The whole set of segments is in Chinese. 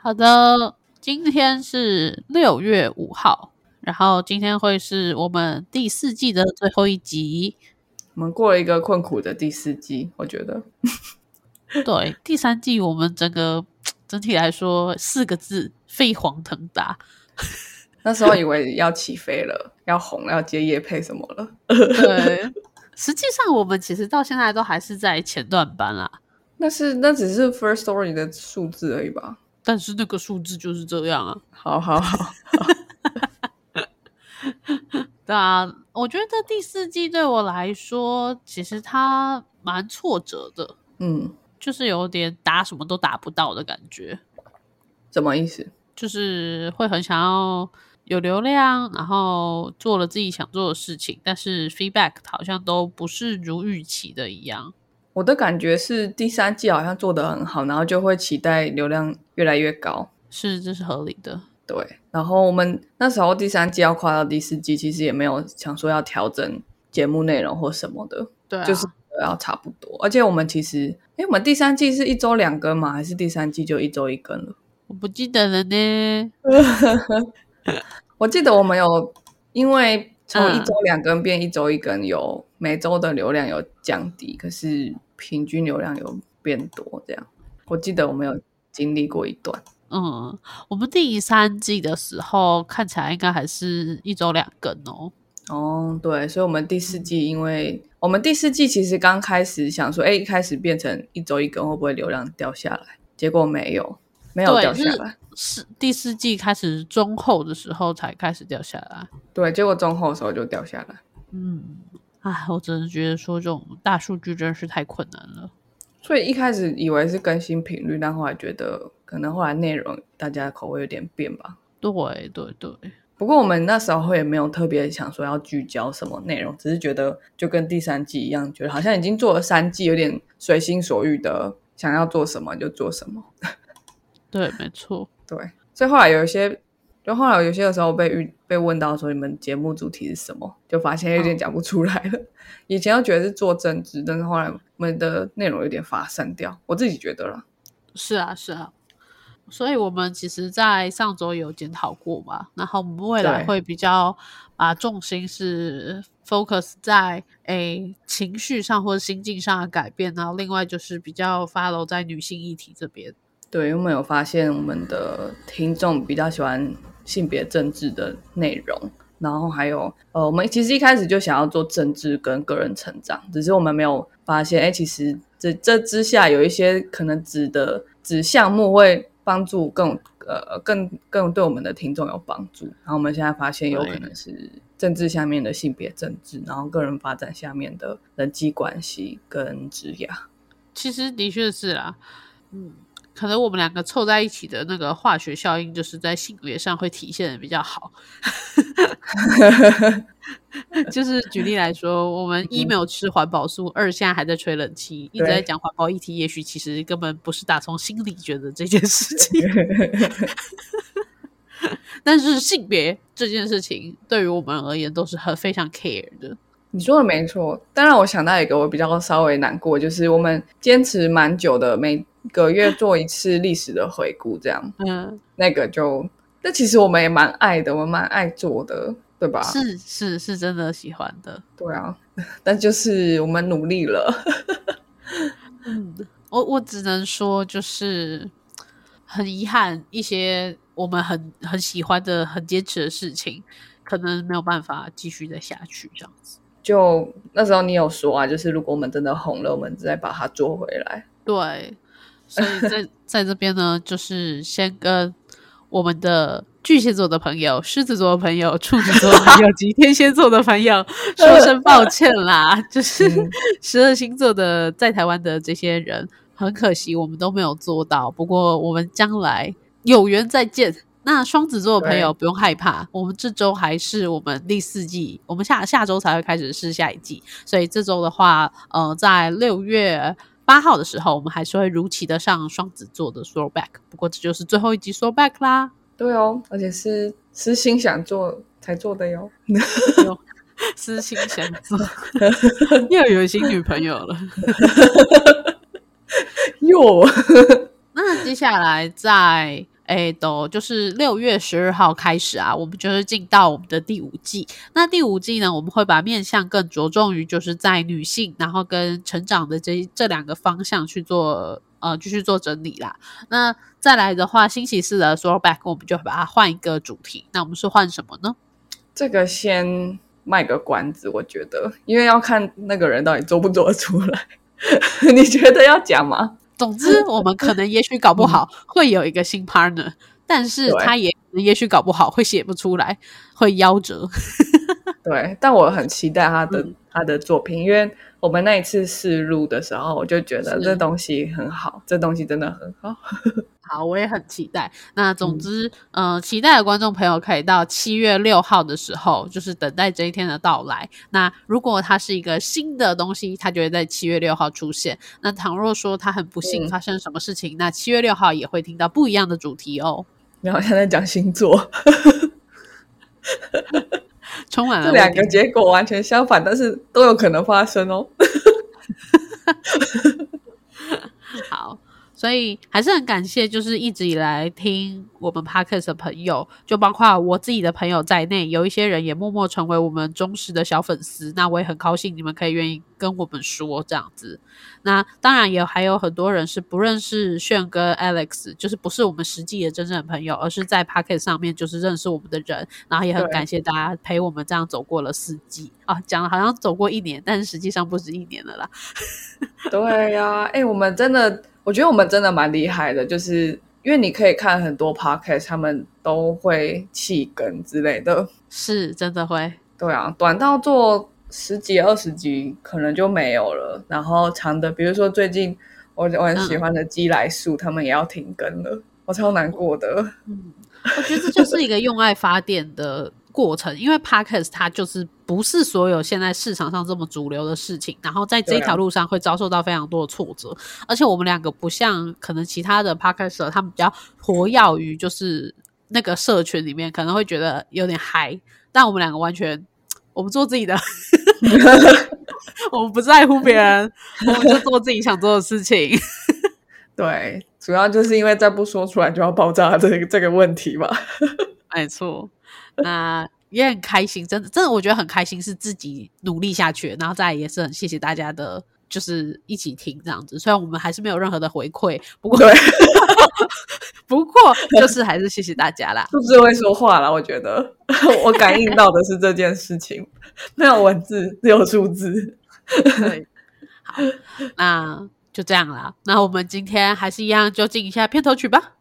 好的，今天是六月五号，然后今天会是我们第四季的最后一集。我们过了一个困苦的第四季，我觉得。对，第三季我们整个整体来说四个字：飞黄腾达。那时候以为要起飞了，要红，要接叶配什么了。对，实际上我们其实到现在都还是在前段班啦。那是那只是 First Story 的数字而已吧？但是那个数字就是这样啊。好好好。对啊，我觉得第四季对我来说，其实它蛮挫折的。嗯，就是有点打什么都打不到的感觉。什么意思？就是会很想要有流量，然后做了自己想做的事情，但是 feedback 好像都不是如预期的一样。我的感觉是第三季好像做得很好，然后就会期待流量越来越高。是，这是合理的。对，然后我们那时候第三季要跨到第四季，其实也没有想说要调整节目内容或什么的。对，就是要差不多。而且我们其实，哎，我们第三季是一周两更嘛？还是第三季就一周一更了？我不记得了呢。我记得我们有因为从一周两更变一周一更，有每周的流量有降低，可是平均流量有变多。这样，我记得我们有经历过一段。嗯，我们第三季的时候看起来应该还是一周两更哦。哦，对，所以，我们第四季，因为我们第四季其实刚开始想说，哎，一开始变成一周一更，会不会流量掉下来？结果没有。没有掉下来，是第四季开始中后的时候才开始掉下来。对，结果中后的时候就掉下来。嗯，哎，我只是觉得说这种大数据真的是太困难了。所以一开始以为是更新频率，但后来觉得可能后来内容大家口味有点变吧。对对对。不过我们那时候也没有特别想说要聚焦什么内容，只是觉得就跟第三季一样，觉得好像已经做了三季，有点随心所欲的想要做什么就做什么。对，没错，对，所以后来有一些，就后来有些的时候被遇被问到说你们节目主题是什么，就发现有点讲不出来了。以前都觉得是做政治，但是后来我们的内容有点发散掉，我自己觉得了。是啊，是啊，所以我们其实，在上周有检讨过嘛，然后我们未来会比较把重心是 focus 在诶情绪上或者心境上的改变，然后另外就是比较 follow 在女性议题这边。对，我们有发现我们的听众比较喜欢性别政治的内容，然后还有呃，我们其实一开始就想要做政治跟个人成长，只是我们没有发现，哎，其实这这之下有一些可能指的指项目会帮助更呃更更对我们的听众有帮助，然后我们现在发现有可能是政治下面的性别政治，然后个人发展下面的人际关系跟职业，其实的确是啦，嗯。可能我们两个凑在一起的那个化学效应，就是在性别上会体现的比较好。就是举例来说，我们一没有吃环保素，二现在还在吹冷气，一直在讲环保议题，也许其实根本不是打从心里觉得这件事情。但是性别这件事情，对于我们而言都是很非常 care 的。你说的没错，当然我想到一个我比较稍微难过，就是我们坚持蛮久的每。个月做一次历史的回顾，这样，嗯，那个就，那其实我们也蛮爱的，我们蛮爱做的，对吧？是是是真的喜欢的，对啊，但就是我们努力了，嗯，我我只能说，就是很遗憾，一些我们很很喜欢的、很坚持的事情，可能没有办法继续再下去，这样子。就那时候你有说啊，就是如果我们真的红了，我们再把它做回来，对。所以在在这边呢，就是先跟我们的巨蟹座的朋友、狮子座的朋友、处女座的朋友 及天蝎座的朋友说声 抱歉啦。就是十二星座的在台湾的这些人，很可惜我们都没有做到。不过我们将来有缘再见。那双子座的朋友不用害怕，我们这周还是我们第四季，我们下下周才会开始试下一季。所以这周的话，呃，在六月。八号的时候，我们还是会如期的上双子座的 throwback。不过这就是最后一集 throwback 啦。对哦，而且是私心想做才做的哟。私心想做，又有新女朋友了。哟，那接下来在哎，都就是六月十二号开始啊，我们就是进到我们的第五季。那第五季呢，我们会把面向更着重于就是在女性，然后跟成长的这这两个方向去做呃继续做整理啦。那再来的话，星期四的 throwback 我们就把它换一个主题。那我们是换什么呢？这个先卖个关子，我觉得，因为要看那个人到底做不做得出来。你觉得要讲吗？总之，我们可能也许搞不好会有一个新 partner，但是他也也许搞不好会写不出来，会夭折。对，但我很期待他的他的作品，因为我们那一次试录的时候，我就觉得这东西很好，这东西真的很好。好，我也很期待。那总之，嗯，期待的观众朋友可以到七月六号的时候，就是等待这一天的到来。那如果它是一个新的东西，它就会在七月六号出现。那倘若说它很不幸发生什么事情，那七月六号也会听到不一样的主题哦。你好像在讲星座，充满了这两个结果完全相反，但是都有可能发生哦。所以还是很感谢，就是一直以来听我们 podcast 的朋友，就包括我自己的朋友在内，有一些人也默默成为我们忠实的小粉丝。那我也很高兴你们可以愿意跟我们说这样子。那当然也还有很多人是不认识炫哥 Alex，就是不是我们实际的真正的朋友，而是在 podcast 上面就是认识我们的人。然后也很感谢大家陪我们这样走过了四季啊，讲的好像走过一年，但是实际上不止一年了啦。对呀，哎，我们真的。我觉得我们真的蛮厉害的，就是因为你可以看很多 podcast，他们都会弃更之类的，是真的会。对啊，短到做十几二十集可能就没有了，然后长的，比如说最近我我很喜欢的鸡来树，他们也要停更了，我超难过的。嗯，我觉得这就是一个用爱发电的。过程，因为 Podcast 它就是不是所有现在市场上这么主流的事情，然后在这条路上会遭受到非常多的挫折，而且我们两个不像可能其他的 Podcast，他们比较活跃于就是那个社群里面，可能会觉得有点嗨，但我们两个完全，我们做自己的，我们不在乎别人，我们就做自己想做的事情。对，主要就是因为再不说出来就要爆炸这个这个问题吧。没错。那也很开心，真的，真的，我觉得很开心，是自己努力下去，然后再也是很谢谢大家的，就是一起听这样子。虽然我们还是没有任何的回馈，不过，不过就是还是谢谢大家啦。是 不是会说话了，我觉得我感应到的是这件事情，没有文字，只有数字。对，好，那就这样啦。那我们今天还是一样，就进一下片头曲吧。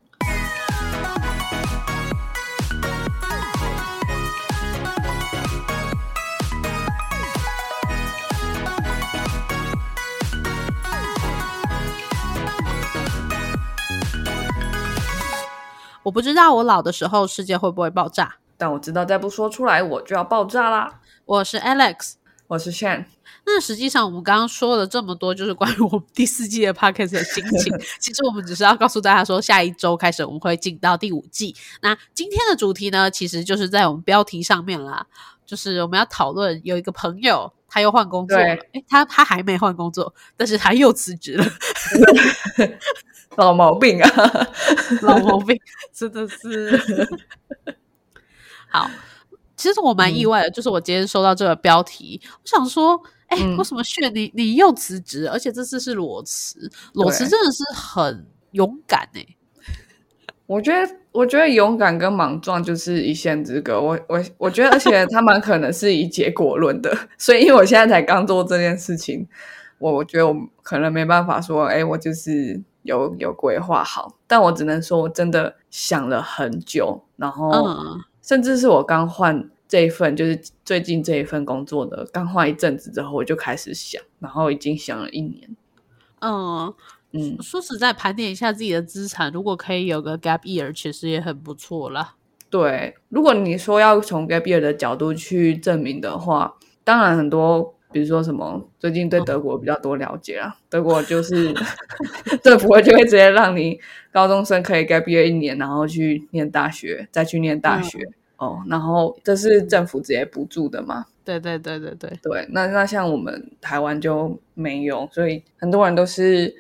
我不知道我老的时候世界会不会爆炸，但我知道再不说出来我就要爆炸啦。我是 Alex，我是 Shan。那实际上我们刚刚说了这么多，就是关于我们第四季的 Podcast 的心情。其实我们只是要告诉大家说，下一周开始我们会进到第五季。那今天的主题呢，其实就是在我们标题上面啦，就是我们要讨论有一个朋友他又换工作了，哎，他他还没换工作，但是他又辞职了。老毛病啊，老毛病，真的是 好。其实我蛮意外的，就是我今天收到这个标题，我想说，哎，为什么炫你你又辞职，而且这次是裸辞？裸辞真的是很勇敢哎。我觉得，我觉得勇敢跟莽撞就是一线之隔。我我我觉得，而且他蛮可能是以结果论的，所以因为我现在才刚做这件事情，我我觉得我可能没办法说，哎，我就是。有有规划好，但我只能说，我真的想了很久，然后甚至是我刚换这一份，就是最近这一份工作的，刚换一阵子之后，我就开始想，然后已经想了一年。嗯嗯，说实在，盘点一下自己的资产，如果可以有个 gap year，其实也很不错啦。对，如果你说要从 gap year 的角度去证明的话，当然很多。比如说什么，最近对德国比较多了解啊。德国就是 政府会就会直接让你高中生可以该毕业一年，然后去念大学，再去念大学哦。然后这是政府直接补助的嘛？对对对对对对。那那像我们台湾就没有，所以很多人都是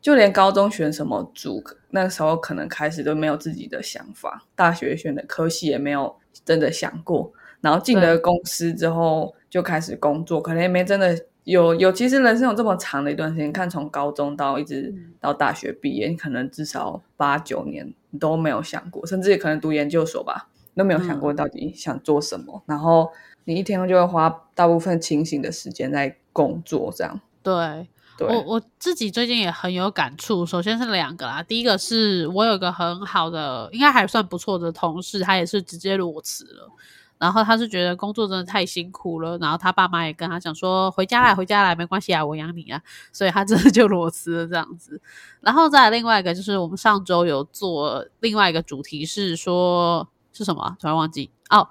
就连高中选什么组，那时候可能开始都没有自己的想法，大学选的科系也没有真的想过，然后进了公司之后就开始工作，可能也没真的有有。其实人生有这么长的一段时间，看从高中到一直到大学毕业，你可能至少八九年你都没有想过，甚至也可能读研究所吧，都没有想过到底想做什么。然后你一天就会花大部分清醒的时间在工作，这样对。我我自己最近也很有感触。首先是两个啦，第一个是我有一个很好的，应该还算不错的同事，他也是直接裸辞了。然后他是觉得工作真的太辛苦了，然后他爸妈也跟他讲说：“回家来，回家来，没关系啊，我养你啊。”所以他真的就裸辞了这样子。然后再另外一个就是我们上周有做另外一个主题是说是什么？突然忘记哦，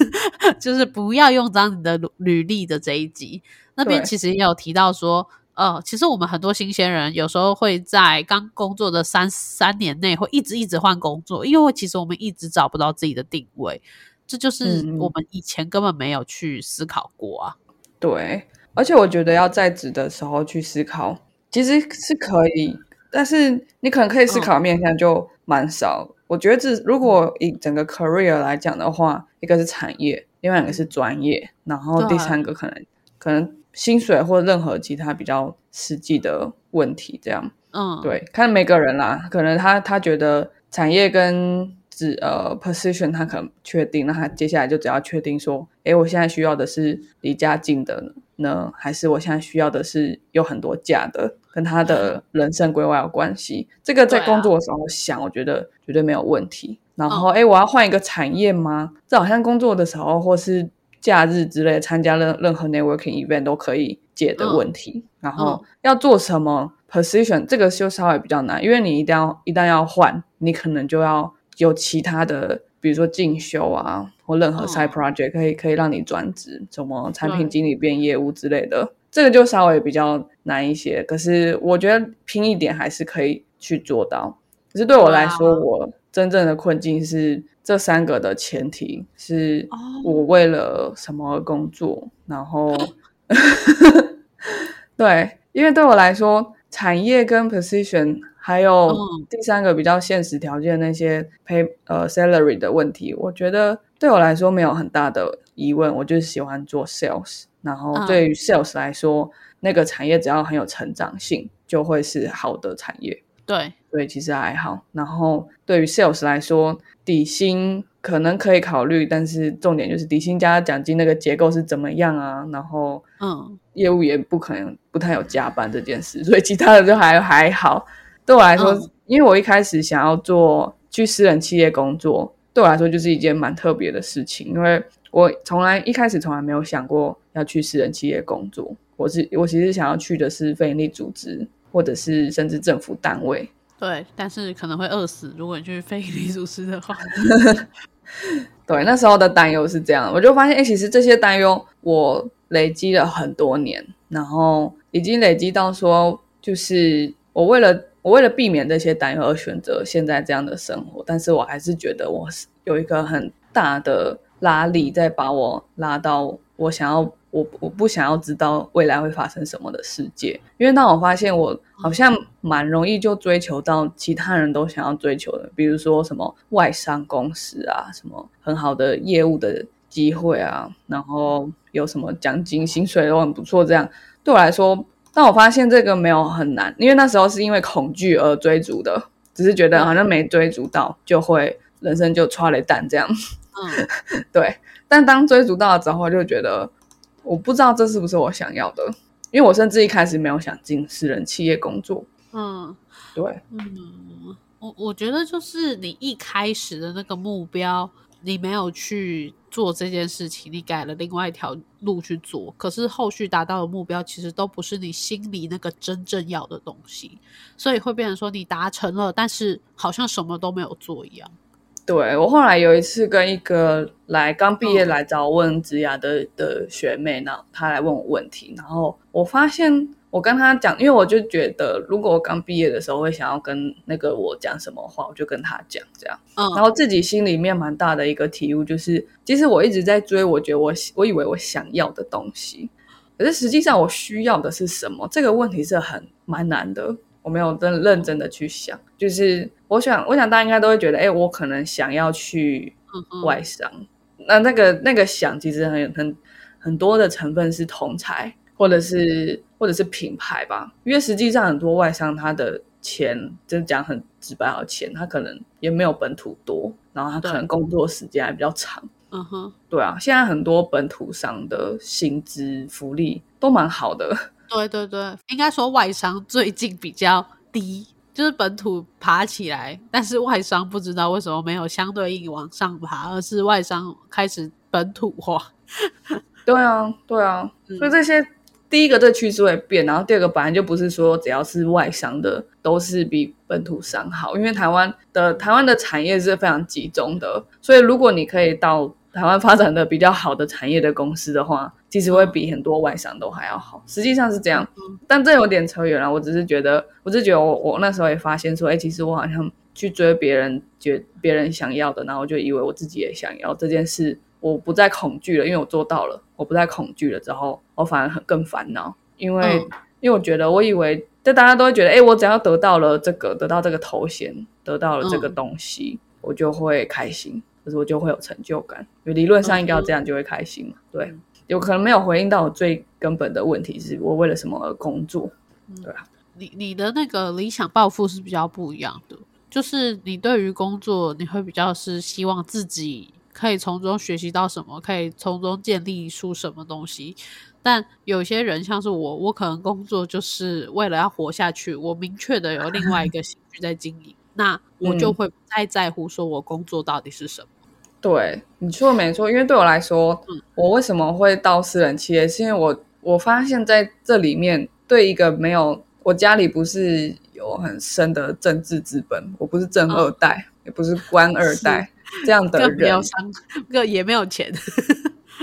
就是不要用脏你的履历的这一集，那边其实也有提到说。呃，其实我们很多新鲜人有时候会在刚工作的三三年内会一直一直换工作，因为其实我们一直找不到自己的定位，这就是我们以前根本没有去思考过啊。对，而且我觉得要在职的时候去思考，其实是可以，但是你可能可以思考面向就蛮少。我觉得这如果以整个 career 来讲的话，一个是产业，另外一个是专业，然后第三个可能可能。薪水或任何其他比较实际的问题，这样，嗯，对，看每个人啦，可能他他觉得产业跟只呃 position 他可能确定，那他接下来就只要确定说，诶，我现在需要的是离家近的呢，还是我现在需要的是有很多假的，跟他的 人生规划有关系。这个在工作的时候想，我觉得绝对没有问题。然后，哎，我要换一个产业吗？这好像工作的时候或是。假日之类参加任任何 networking event 都可以解的问题，然后要做什么 position，这个就稍微比较难，因为你一定要一旦要换，你可能就要有其他的，比如说进修啊，或任何 side project 可以可以让你转职，什么产品经理变业务之类的，这个就稍微比较难一些。可是我觉得拼一点还是可以去做到。可是对我来说，我真正的困境是。这三个的前提是我为了什么工作，然后 对，因为对我来说，产业跟 position 还有第三个比较现实条件那些 pay 呃 salary 的问题，我觉得对我来说没有很大的疑问。我就是喜欢做 sales，然后对于 sales 来说，那个产业只要很有成长性，就会是好的产业。对，所以其实还好。然后对于 sales 来说，底薪可能可以考虑，但是重点就是底薪加奖金那个结构是怎么样啊？然后，嗯，业务也不可能不太有加班这件事，所以其他的就还还好。对我来说，因为我一开始想要做去私人企业工作，对我来说就是一件蛮特别的事情，因为我从来一开始从来没有想过要去私人企业工作。我是我其实想要去的是非营利组织。或者是甚至政府单位，对，但是可能会饿死。如果你去非营利组织的话，对，那时候的担忧是这样，我就发现，哎，其实这些担忧我累积了很多年，然后已经累积到说，就是我为了我为了避免这些担忧而选择现在这样的生活，但是我还是觉得我是有一个很大的拉力在把我拉到我想要。我我不想要知道未来会发生什么的世界，因为当我发现我好像蛮容易就追求到其他人都想要追求的，比如说什么外商公司啊，什么很好的业务的机会啊，然后有什么奖金、薪水都很不错，这样对我来说，但我发现这个没有很难，因为那时候是因为恐惧而追逐的，只是觉得好像没追逐到就会人生就抓了蛋这样，嗯，对，但当追逐到了之后，就觉得。我不知道这是不是我想要的，因为我甚至一开始没有想进私人企业工作。嗯，对，嗯，我我觉得就是你一开始的那个目标，你没有去做这件事情，你改了另外一条路去做，可是后续达到的目标其实都不是你心里那个真正要的东西，所以会变成说你达成了，但是好像什么都没有做一样。对我后来有一次跟一个来刚毕业来找问职涯的的学妹，那她来问我问题，然后我发现我跟他讲，因为我就觉得如果我刚毕业的时候会想要跟那个我讲什么话，我就跟他讲这样，然后自己心里面蛮大的一个体悟就是，其实我一直在追，我觉得我我以为我想要的东西，可是实际上我需要的是什么？这个问题是很蛮难的。我没有真认真的去想。就是我想，我想大家应该都会觉得，哎，我可能想要去外商。那那个那个想，其实很很很多的成分是同才，或者是或者是品牌吧。因为实际上很多外商，他的钱就是讲很直白，好钱，他可能也没有本土多，然后他可能工作时间还比较长。嗯哼，对啊，现在很多本土商的薪资福利都蛮好的。对对对，应该说外商最近比较低，就是本土爬起来，但是外商不知道为什么没有相对应往上爬，而是外商开始本土化。对啊，对啊，所以这些第一个这趋势会变，然后第二个本来就不是说只要是外商的都是比本土商好，因为台湾的台湾的产业是非常集中的，所以如果你可以到。台湾发展的比较好的产业的公司的话，其实会比很多外商都还要好。实际上是这样，但这有点扯远了。我只是觉得，我是觉得我我那时候也发现说，哎，其实我好像去追别人觉别人想要的，然后我就以为我自己也想要这件事，我不再恐惧了，因为我做到了。我不再恐惧了之后，我反而很更烦恼，因为因为我觉得我以为，就大家都会觉得，哎，我只要得到了这个，得到这个头衔，得到了这个东西，我就会开心。可是我就会有成就感，因为理论上应该要这样就会开心嘛。对，有可能没有回应到我最根本的问题，是我为了什么而工作？对啊，你你的那个理想抱负是比较不一样的，就是你对于工作，你会比较是希望自己可以从中学习到什么，可以从中建立出什么东西。但有些人像是我，我可能工作就是为了要活下去，我明确的有另外一个兴趣在经营。那我就会不太在乎，说我工作到底是什么。对，你说的没错。因为对我来说，我为什么会到私人企业，是因为我我发现在这里面，对一个没有我家里不是有很深的政治资本，我不是正二代，也不是官二代 这样的人，更也没有钱，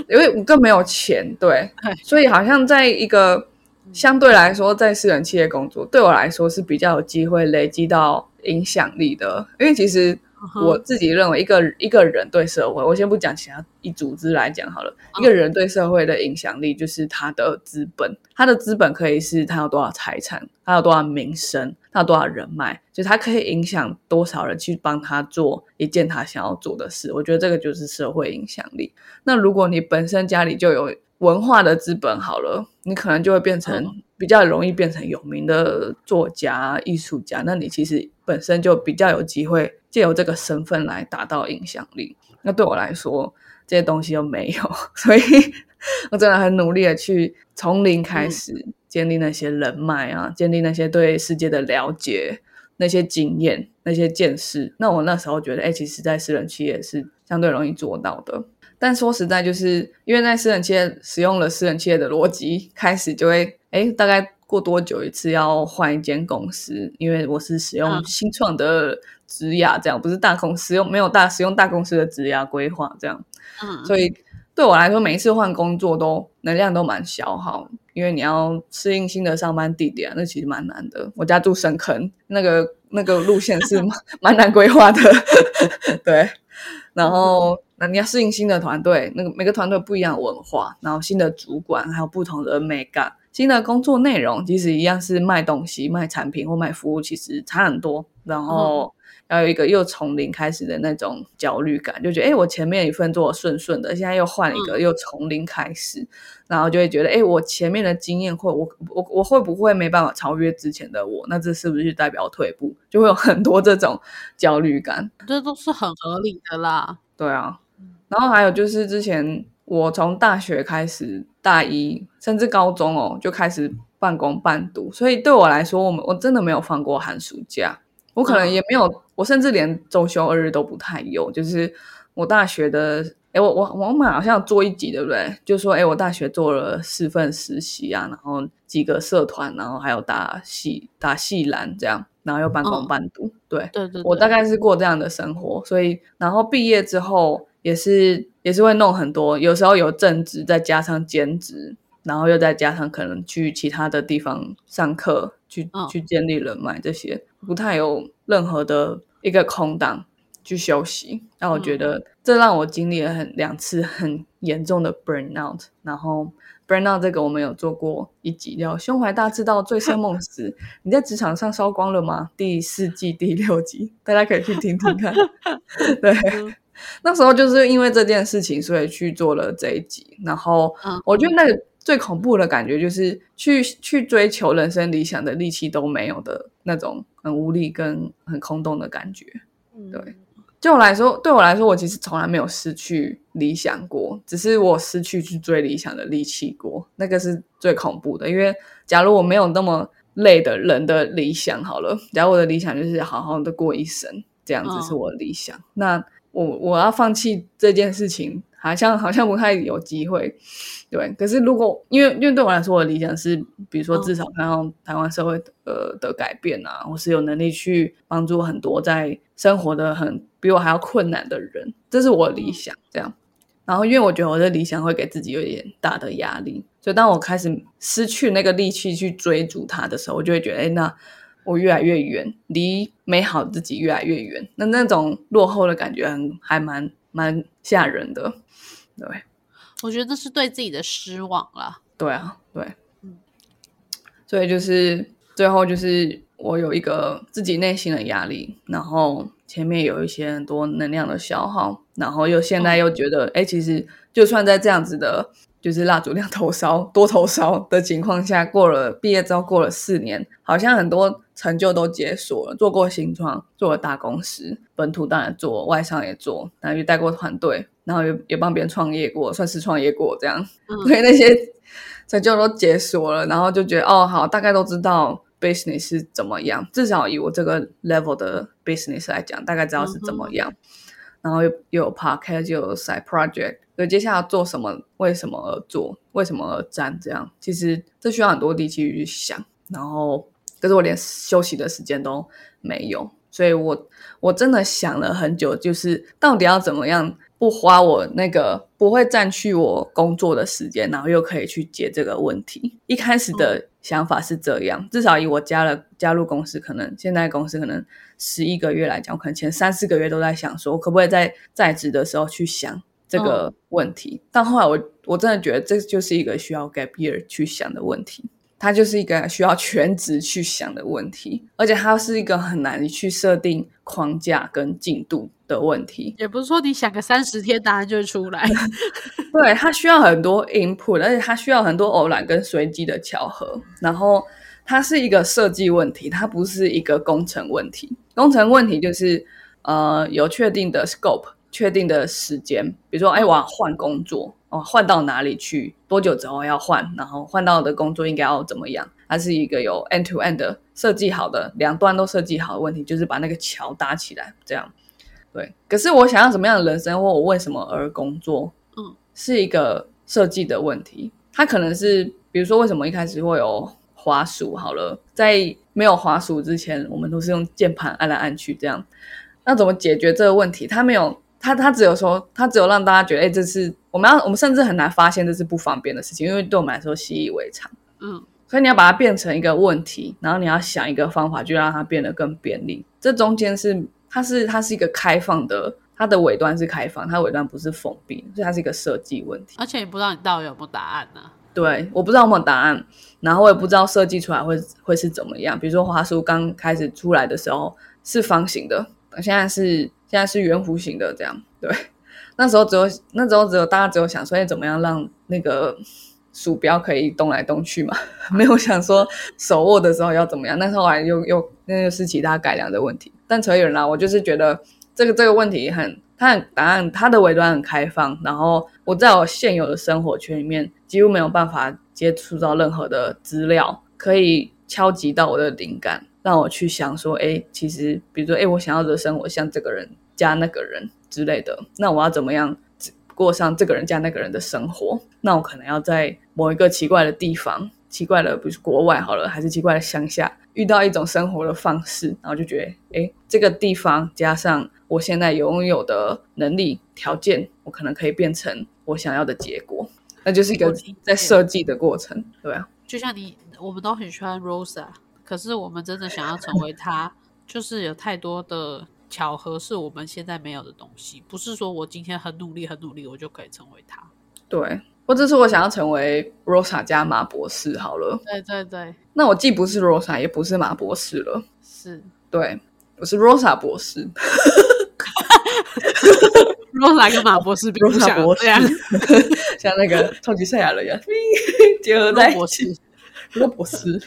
因为我更没有钱。对，所以好像在一个相对来说，在私人企业工作，对我来说是比较有机会累积到。影响力的，因为其实我自己认为，一个一个人对社会，我先不讲其他，以组织来讲好了，一个人对社会的影响力就是他的资本，他的资本可以是他有多少财产，他有多少名声，他有多少人脉，就他可以影响多少人去帮他做一件他想要做的事。我觉得这个就是社会影响力。那如果你本身家里就有文化的资本，好了，你可能就会变成。比较容易变成有名的作家、艺术家，那你其实本身就比较有机会借由这个身份来达到影响力。那对我来说，这些东西都没有，所以我真的很努力的去从零开始建立那些人脉啊，建立那些对世界的了解、那些经验、那些见识。那我那时候觉得，哎，其实，在私人企业是相对容易做到的。但说实在，就是因为在私人企业使用了私人企业的逻辑，开始就会，哎，大概过多久一次要换一间公司？因为我是使用新创的职涯，这样不是大公司用没有大使用大公司的职涯规划这样，嗯，所以对我来说，每一次换工作都能量都蛮消耗，因为你要适应新的上班地点，那其实蛮难的。我家住深坑，那个那个路线是蛮 蛮难规划的，对，然后。那你要适应新的团队，那个每个团队不一样的文化，然后新的主管，还有不同的美感，新的工作内容，即使一样是卖东西、卖产品或卖服务，其实差很多。然后要有一个又从零开始的那种焦虑感，就觉得哎，我前面一份做顺顺的，现在又换一个，又从零开始，然后就会觉得哎，我前面的经验会，我我我会不会没办法超越之前的我？那这是不是代表退步？就会有很多这种焦虑感，这都是很合理的啦。对啊。然后还有就是之前我从大学开始，大一甚至高中哦就开始半工半读，所以对我来说，我们我真的没有放过寒暑假，我可能也没有，我甚至连周休二日都不太有。就是我大学的，哎，我我我们好像做一集对不对？就说哎，我大学做了四份实习啊，然后几个社团，然后还有打戏打戏篮这样，然后又半工半读，对对对，我大概是过这样的生活，所以然后毕业之后。也是也是会弄很多，有时候有正职，再加上兼职，然后又再加上可能去其他的地方上课，去去建立人脉，这些不太有任何的一个空档去休息。那我觉得这让我经历了很两次很严重的 burnout。然后 burnout 这个我们有做过一集叫《胸怀大志到醉生梦死》，你在职场上烧光了吗？第四季第六集，大家可以去听听看。对，那时候就是因为这件事情，所以去做了这一集。然后我觉得那个。最恐怖的感觉就是去去追求人生理想的力气都没有的那种很无力跟很空洞的感觉。对，对我来说，对我来说，我其实从来没有失去理想过，只是我失去去追理想的力气过。那个是最恐怖的，因为假如我没有那么累的人的理想，好了，假如我的理想就是好好的过一生，这样子是我的理想，那我我要放弃这件事情。好像好像不太有机会，对。可是如果因为因为对我来说，我的理想是，比如说至少看到台湾社会呃的改变啊，我是有能力去帮助很多在生活的很比我还要困难的人，这是我的理想。这样，然后因为我觉得我的理想会给自己有点大的压力，所以当我开始失去那个力气去追逐它的时候，我就会觉得，哎，那我越来越远，离美好自己越来越远。那那种落后的感觉，很还蛮蛮吓人的。对，我觉得这是对自己的失望了。对啊，对，嗯，所以就是最后就是我有一个自己内心的压力，然后前面有一些很多能量的消耗，然后又现在又觉得，哎，其实就算在这样子的。就是蜡烛两头烧、多头烧的情况下，过了毕业之后过了四年，好像很多成就都解锁了。做过新创，做了大公司，本土当然做，外商也做，然后也带过团队，然后也也帮别人创业过，算是创业过这样。所以那些成就都解锁了，然后就觉得哦，好，大概都知道 business 是怎么样，至少以我这个 level 的 business 来讲，大概知道是怎么样。然后又又有 podcast，又有 side project。就接下来做什么？为什么而做？为什么而战？这样其实这需要很多力气去想。然后，可是我连休息的时间都没有，所以我我真的想了很久，就是到底要怎么样不花我那个不会占据我工作的时间，然后又可以去解这个问题。一开始的想法是这样，至少以我加了加入公司，可能现在公司可能十一个月来讲，我可能前三四个月都在想，说我可不可以在在职的时候去想。这个问题，但后来我我真的觉得这就是一个需要 gap year 去想的问题，它就是一个需要全职去想的问题，而且它是一个很难去设定框架跟进度的问题。也不是说你想个三十天答案就会出来，对，它需要很多 input，而且它需要很多偶然跟随机的巧合。然后它是一个设计问题，它不是一个工程问题。工程问题就是呃有确定的 scope。确定的时间，比如说，哎，我要换工作哦，换到哪里去？多久之后要换？然后换到的工作应该要怎么样？它是一个有 end to end 的设计好的，两端都设计好的问题，就是把那个桥搭起来，这样。对。可是我想要什么样的人生，或我为什么而工作？嗯，是一个设计的问题。它可能是，比如说，为什么一开始会有滑鼠？好了，在没有滑鼠之前，我们都是用键盘按来按去这样。那怎么解决这个问题？它没有。它它只有说，它只有让大家觉得，哎，这是我们要，我们甚至很难发现这是不方便的事情，因为对我们来说习以为常。嗯，所以你要把它变成一个问题，然后你要想一个方法，就让它变得更便利。这中间是，它是它是一个开放的，它的尾端是开放，它尾端不是封闭，所以它是一个设计问题。而且你不知道你到底有没有答案呢？对，我不知道有没有答案，然后我也不知道设计出来会会是怎么样。比如说华叔刚开始出来的时候是方形的，现在是。现在是圆弧形的，这样对。那时候只有那时候只有大家只有想说，哎，怎么样让那个鼠标可以动来动去嘛？没有想说手握的时候要怎么样。那后来又又那个是其他改良的问题。但扯远了，我就是觉得这个这个问题很，它很答案，它的尾端很开放。然后我在我现有的生活圈里面，几乎没有办法接触到任何的资料，可以敲击到我的灵感。让我去想说，哎，其实比如说，哎，我想要的生活像这个人加那个人之类的，那我要怎么样过上这个人加那个人的生活？那我可能要在某一个奇怪的地方，奇怪的，比如国外好了，还是奇怪的乡下，遇到一种生活的方式，然后就觉得，哎，这个地方加上我现在拥有的能力条件，我可能可以变成我想要的结果，那就是一个在设计的过程，对啊，就像你，我们都很喜欢 Rosa。可是我们真的想要成为他，就是有太多的巧合是我们现在没有的东西，不是说我今天很努力很努力，我就可以成为他。对，或者是我想要成为 Rosa 加马博士好了，对对对，那我既不是 Rosa，也不是马博士了，是。对，我是 Rosa 博士。Rosa 跟马博士比不 Rosa 博士。像像那个超级赛亚人一样 结合在博起。士。罗博士，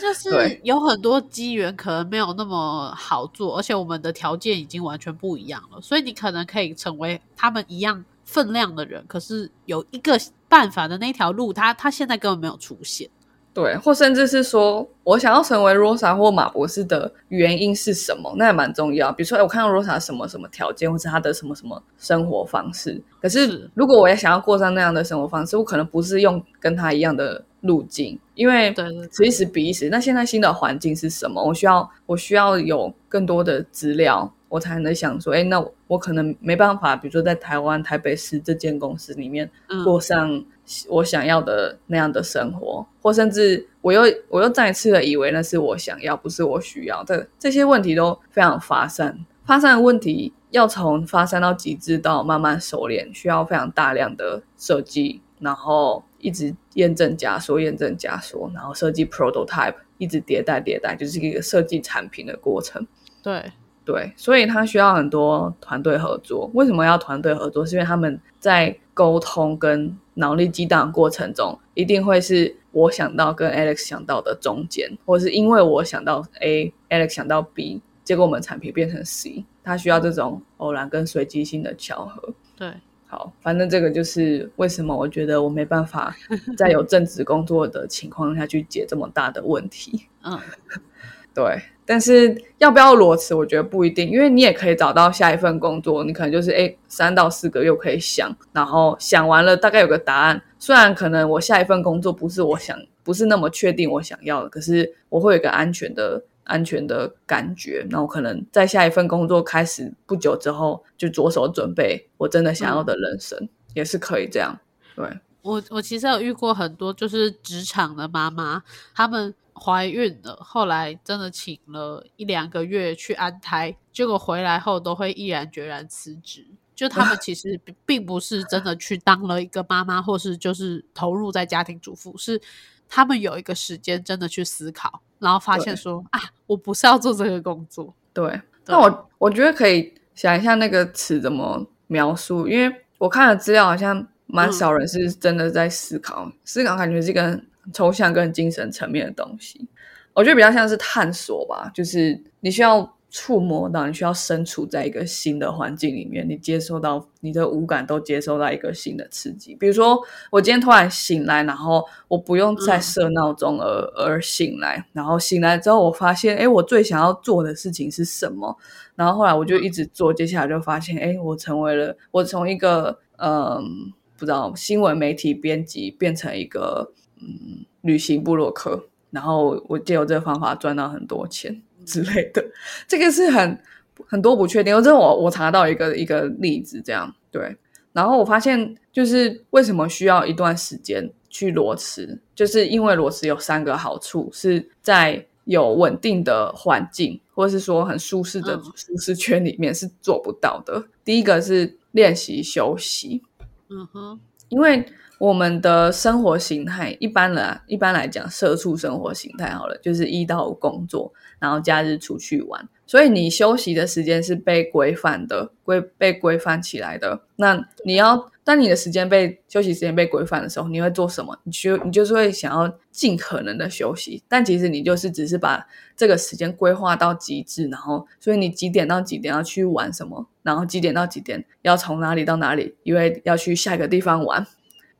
就 是有很多机缘可能没有那么好做，而且我们的条件已经完全不一样了，所以你可能可以成为他们一样分量的人，可是有一个办法的那条路，他他现在根本没有出现。对，或甚至是说我想要成为 Rosa 或马博士的原因是什么，那也蛮重要。比如说，哎，我看到 Rosa 什么什么条件，或是他的什么什么生活方式。可是是如果我也想要过上那样的生活方式，我可能不是用跟他一样的路径，因为此一时彼一时。那现在新的环境是什么？我需要我需要有更多的资料，我才能想说，哎，那我我可能没办法，比如说在台湾台北市这间公司里面嗯，过上我想要的那样的生活，或甚至我又我又再一次的以为那是我想要，不是我需要这。这些问题都非常发散，发散的问题要从发散到极致到慢慢熟练，需要非常大量的设计，然后一直验证假说，验证假说，然后设计 prototype，一直迭代迭代，就是一个设计产品的过程。对对，所以他需要很多团队合作。为什么要团队合作？是因为他们在沟通跟脑力激荡的过程中，一定会是我想到跟 Alex 想到的中间，或是因为我想到 A，Alex 想到 B，结果我们产品变成 C。他需要这种偶然跟随机性的巧合。对，好，反正这个就是为什么我觉得我没办法 在有正职工作的情况下去解这么大的问题。嗯，对，但是要不要裸辞，我觉得不一定，因为你也可以找到下一份工作，你可能就是哎三到四个月可以想，然后想完了大概有个答案。虽然可能我下一份工作不是我想，不是那么确定我想要的，可是我会有一个安全的。安全的感觉，那我可能在下一份工作开始不久之后，就着手准备我真的想要的人生，也是可以这样。对，我我其实有遇过很多就是职场的妈妈，她们怀孕了，后来真的请了一两个月去安胎，结果回来后都会毅然决然辞职。就他们其实并并不是真的去当了一个妈妈，或是就是投入在家庭主妇，是他们有一个时间真的去思考，然后发现说啊，我不是要做这个工作。对，那我我觉得可以想一下那个词怎么描述，因为我看了资料，好像蛮少人是真的在思考，思考感觉是一个很抽象跟精神层面的东西。我觉得比较像是探索吧，就是你需要触摸到，你需要身处在一个新的环境里面，你接受到你的五感都接受到一个新的刺激。比如说，我今天突然醒来，然后我不用再设闹钟而、而醒来，然后醒来之后，我发现，哎，我最想要做的事情是什么？然后后来我就一直做，接下来就发现，哎，我成为了我从一个嗯不知道新闻媒体编辑变成一个嗯旅行部落客，然后我借由这个方法赚到很多钱之类的，这个是很很多不确定。这我我查到一个一个例子，这样对。然后我发现，就是为什么需要一段时间去裸辞，就是因为裸辞有三个好处，是在有稳定的环境，或者是说很舒适的嗯舒适圈里面是做不到的。第一个是练习休息，嗯哼，因为我们的生活形态，一般来一般来讲，社畜生活形态好了，就是一到五工作，然后假日出去玩，所以你休息的时间是被规范的，规被规范起来的。那你要当你的时间被休息时间被规范的时候，你会做什么？你就你就是会想要尽可能的休息，但其实你就是只是把这个时间规划到极致，然后所以你几点到几点要去玩什么，然后几点到几点要从哪里到哪里，因为要去下一个地方玩。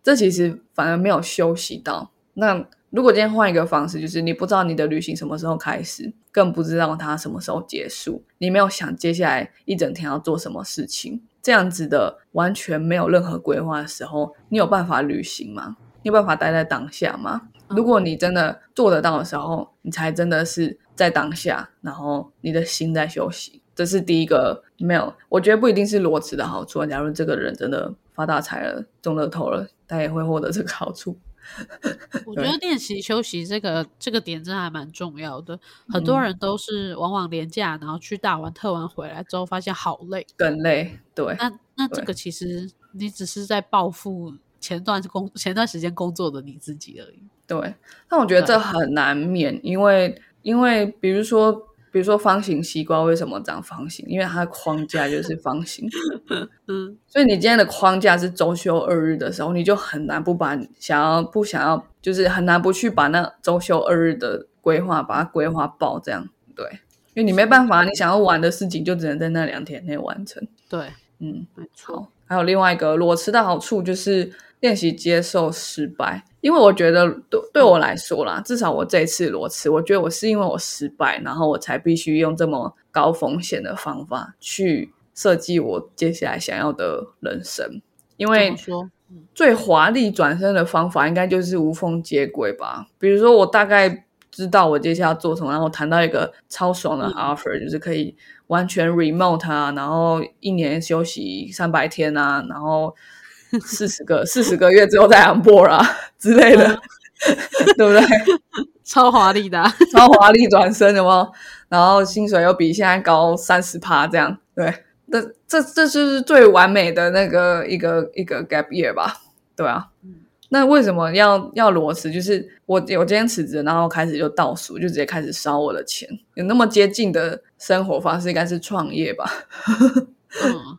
这其实反而没有休息到。那如果今天换一个方式，就是你不知道你的旅行什么时候开始，更不知道它什么时候结束，你没有想接下来一整天要做什么事情，这样子的完全没有任何规划的时候，你有办法旅行吗？你有办法待在当下吗？如果你真的做得到的时候，你才真的是在当下，然后你的心在休息。这是第一个没有，我觉得不一定是裸辞的好处啊。假如这个人真的发大财了，中乐透了，他也会获得这个好处。我觉得练习休息这个这个点真的还蛮重要的。很多人都是往往连假，然后去大玩特玩回来之后，发现好累，更累。对，那那这个其实你只是在报复前段工前段时间工作的你自己而已。对，但我觉得这很难免，因为因为比如说。比如说方形西瓜为什么长方形？因为它的框架就是方形。嗯，所以你今天的框架是周休二日的时候，你就很难不把想要不想要，就是很难不去把那周休二日的规划把它规划爆。这样对，因为你没办法，你想要玩的事情就只能在那两天内完成。对，嗯，没错。还有另外一个裸辞的好处就是练习接受失败。因为我觉得对对我来说啦，至少我这一次裸辞，我觉得我是因为我失败，然后我才必须用这么高风险的方法去设计我接下来想要的人生。因为最华丽转身的方法应该就是无缝接轨吧。比如说，我大概知道我接下来要做什么，然后谈到一个超爽的 offer，就是可以完全 remote 啊，然后一年休息三百天啊，然后。四十个四十个月之后再啊之类的，对不对？超华丽的，超华丽转身，有有？然后薪水又比现在高三十趴，这样对？这这这就是最完美的那个一个一个 gap year 吧？对啊。那为什么要要裸辞？就是我我今天辞职，然后开始就倒数，就直接开始烧我的钱。有那么接近的生活方式，应该是创业吧？嗯，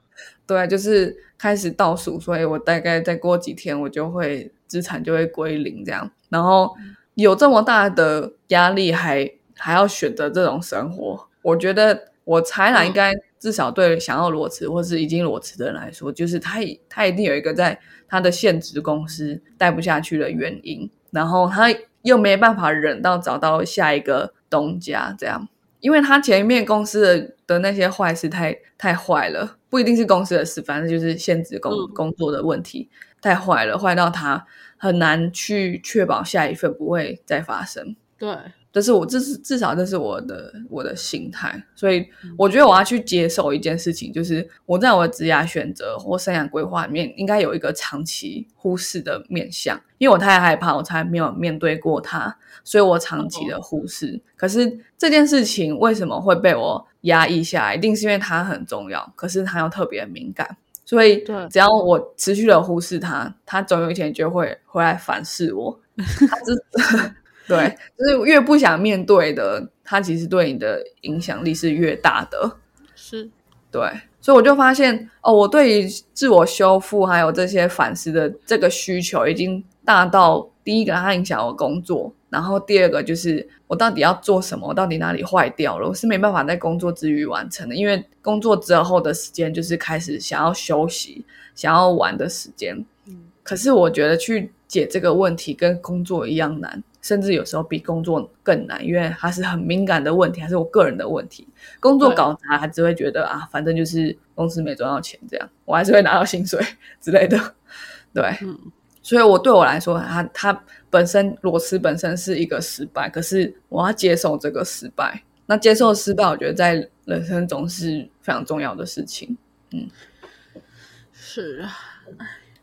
对，就是。开始倒数，所以我大概再过几天，我就会资产就会归零这样。然后有这么大的压力，还还要选择这种生活，我觉得我猜啦，应该至少对想要裸辞或是已经裸辞的人来说，就是他他一定有一个在他的现职公司待不下去的原因，然后他又没办法忍到找到下一个东家这样。因为他前面公司的的那些坏事太太坏了，不一定是公司的事，反正就是限制工工作的问题太坏了，坏到他很难去确保下一份不会再发生。对。这是我，这是至少这是我的我的心态，所以我觉得我要去接受一件事情，就是我在我的职业选择或生涯规划里面，应该有一个长期忽视的面向，因为我太害怕，我才没有面对过它，所以我长期的忽视。可是这件事情为什么会被我压抑下来？一定是因为它很重要，可是它又特别敏感，所以只要我持续的忽视它，它总有一天就会回来反噬我。对，就是越不想面对的，它其实对你的影响力是越大的。是，对，所以我就发现，哦，我对于自我修复还有这些反思的这个需求，已经大到第一个它影响我工作，然后第二个就是我到底要做什么，我到底哪里坏掉了，我是没办法在工作之余完成的，因为工作之后的时间就是开始想要休息、想要玩的时间。嗯，可是我觉得去解这个问题跟工作一样难。甚至有时候比工作更难，因为它是很敏感的问题，还是我个人的问题。工作搞砸，他只会觉得啊，反正就是公司没赚到钱，这样我还是会拿到薪水之类的。对，所以我对我来说，他他本身裸辞本身是一个失败，可是我要接受这个失败。那接受失败，我觉得在人生中是非常重要的事情。嗯，是啊。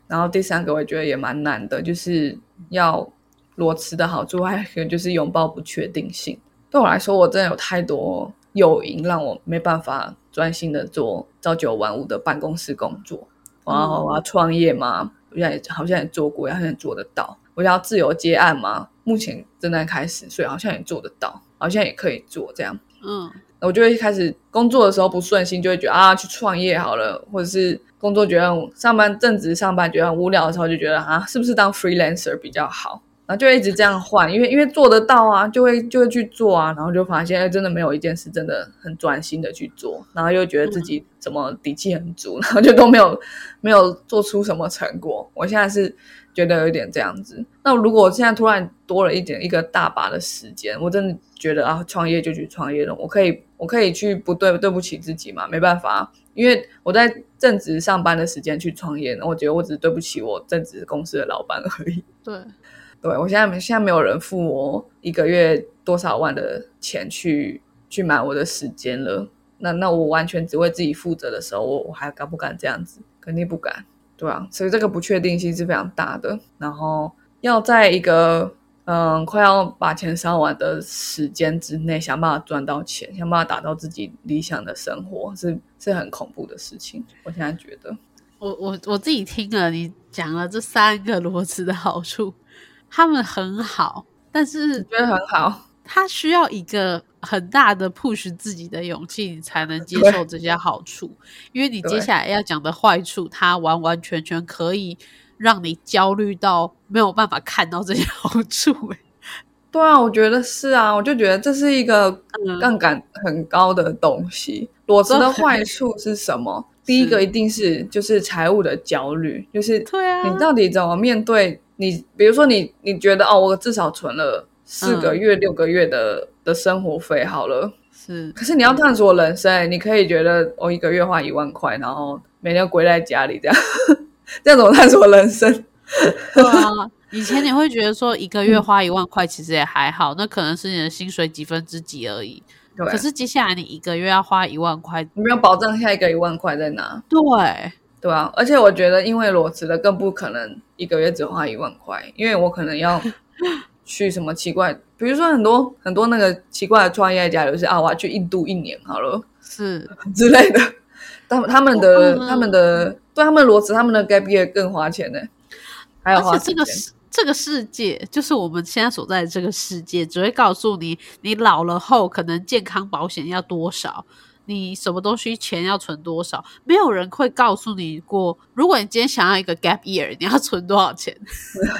然后第三个，我觉得也蛮难的，就是要。裸辞的好处还有就是拥抱不确定性。对我来说，我真的有太多诱因让我没办法专心的做朝九晚五的办公室工作。然后我要创业嘛，我现在好像也做过，好像也做得到。我要自由接案嘛，目前正在开始，所以好像也做得到，好像也可以做这样。嗯，我就会开始工作的时候不顺心，就会觉得啊，去创业好了，或者是工作觉得上班正职上班觉得很无聊的时候，就觉得啊，是不是当 freelancer 比较好？然后就一直这样换，因为因为做得到啊，就会就会去做啊，然后就发现哎真的没有一件事真的很专心的去做，然后又觉得自己怎么底气很足，然后就都没有没有做出什么成果。我现在是觉得有点这样子。那如果现在突然多了一点一个大把的时间，我真的觉得啊，创业就去创业了。我可以我可以去不对对不起自己嘛？没办法，因为我在正职上班的时间去创业，我觉得我只是对不起我正职公司的老板而已。对。对，我现在现在没有人付我一个月多少万的钱去去买我的时间了。那那我完全只为自己负责的时候，我我还敢不敢这样子？肯定不敢，对啊。所以这个不确定性是非常大的。然后要在一个嗯快要把钱烧完的时间之内，想办法赚到钱，想办法达到自己理想的生活，是是很恐怖的事情。我现在觉得，我我我自己听了你讲了这三个裸辞的好处，他们很好，但是觉得很好。他需要一个很大的 push 自己的勇气，你才能接受这些好处。因为你接下来要讲的坏处，它完完全全可以让你焦虑到没有办法看到这些好处。哎，对啊，我觉得是啊，我就觉得这是一个杠杆很高的东西。裸辞的坏处是什么？第一个一定是就是财务的焦虑，就是对啊，你到底怎么面对？你比如说你你觉得哦，我至少存了。四个月、六个月的的生活费好了，是。可是你要探索人生，你可以觉得我一个月花一万块，然后每天归在家里这样，这样怎么探索人生？对啊，以前你会觉得说 一个月花一万块其实也还好，那可能是你的薪水几分之几而已。对。可是接下来你一个月要花一万块，你没有保障下一个一万块在哪？对，对啊。而且我觉得，因为裸辞的更不可能一个月只花一万块，因为我可能要。去什么奇怪？比如说很多很多那个奇怪的创业家，有些啊，我要去印度一年好了，是 之类的。他们他们的他们的对他们裸辞，他们的 gap year 更花钱呢。还有花这个世这个世界，就是我们现在所在的这个世界，只会告诉你，你老了后可能健康保险要多少，你什么东西钱要存多少，没有人会告诉你过。如果你今天想要一个 gap year，你要存多少钱？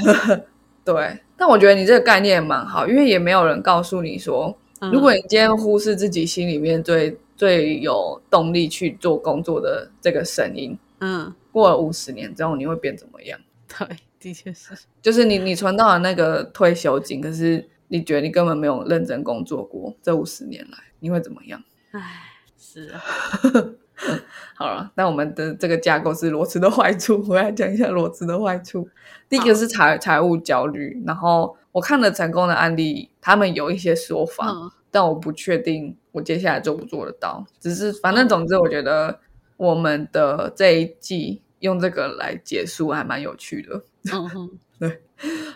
对。但我觉得你这个概念蛮好，因为也没有人告诉你说，如果你今天忽视自己心里面最最有动力去做工作的这个声音，嗯，过了五十年之后你会变怎么样？对，的确是，就是你你存到了那个退休金，可是你觉得你根本没有认真工作过，这五十年来你会怎么样？唉，是啊。好了，那我们的这个架构是裸辞的坏处，我来讲一下裸辞的坏处。第一个是财财务焦虑，然后我看了成功的案例，他们有一些说法，但我不确定我接下来做不做得到。只是反正总之，我觉得我们的这一季用这个来结束还蛮有趣的。嗯哼，对。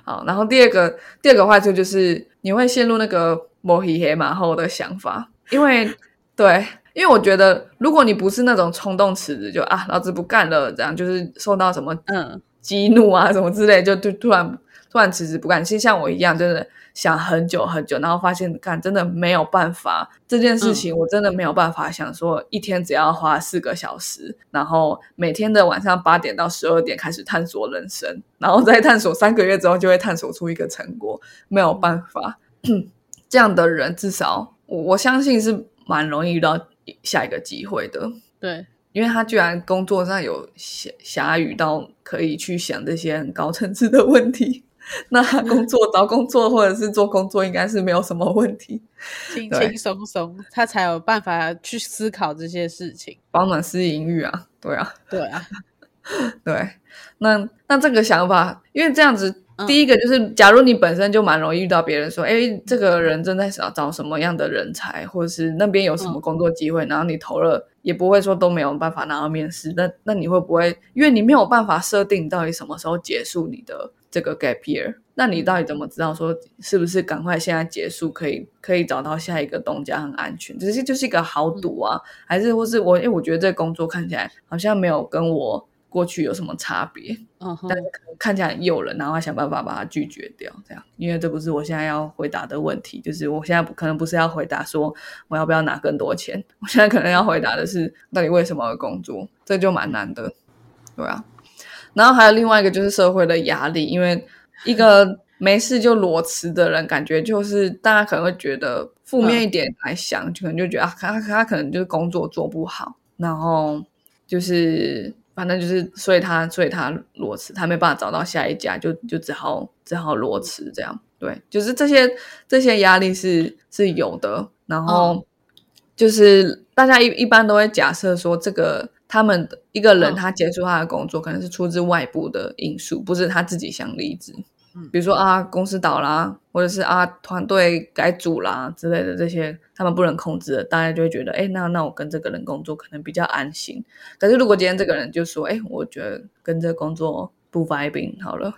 好，然后第二个第二个坏处就是你会陷入那个摸黑黑马后的想法，因为对。因为我觉得，如果你不是那种冲动辞职，就啊，老子不干了，这样就是受到什么嗯激怒啊，什么之类，就就突然突然辞职不干。其实像我一样，真的想很久很久，然后发现干真的没有办法这件事情，我真的没有办法想说一天只要花四个小时，然后每天的晚上八点到十二点开始探索人生，然后再探索三个月之后就会探索出一个成果，没有办法。这样的人至少我我相信是蛮容易遇到。下一个机会的，对，因为他居然工作上有暇暇余到可以去想这些很高层次的问题，那工作找工作或者是做工作应该是没有什么问题，轻轻松松，他才有办法去思考这些事情，饱暖思淫欲啊，对啊，对啊，对，那那这个想法，因为这样子。第一个就是，假如你本身就蛮容易遇到别人说，哎，这个人正在找找什么样的人才，或者是那边有什么工作机会，然后你投了，也不会说都没有办法拿到面试。那那你会不会，因为你没有办法设定到底什么时候结束你的这个 gap year？那你到底怎么知道说是不是赶快现在结束，可以可以找到下一个东家很安全？只是就是一个豪赌啊，还是或是我，因为我觉得这个工作看起来好像没有跟我。过去有什么差别？嗯，但是看起来很诱人，然后想办法把它拒绝掉，这样。因为这不是我现在要回答的问题，就是我现在可能不是要回答说我要不要拿更多钱，我现在可能要回答的是到底为什么要工作，这就蛮难的，对啊。然后还有另外一个就是社会的压力，因为一个没事就裸辞的人，感觉就是大家可能会觉得负面一点来想，就可能就觉得啊，他他可能就是工作做不好，然后就是。反正就是，所以他所以他裸辞，他没办法找到下一家，就就只好只好裸辞这样。对，就是这些这些压力是是有的。然后就是大家一一般都会假设说，这个他们一个人他结束他的工作，可能是出自外部的因素，不是他自己想离职。比如说啊，公司倒啦，或者是啊，团队改组啦之类的这些，他们不能控制的，大家就会觉得，哎，那那我跟这个人工作可能比较安心。可是如果今天这个人就说，哎，我觉得跟这个工作不 vibing 好了，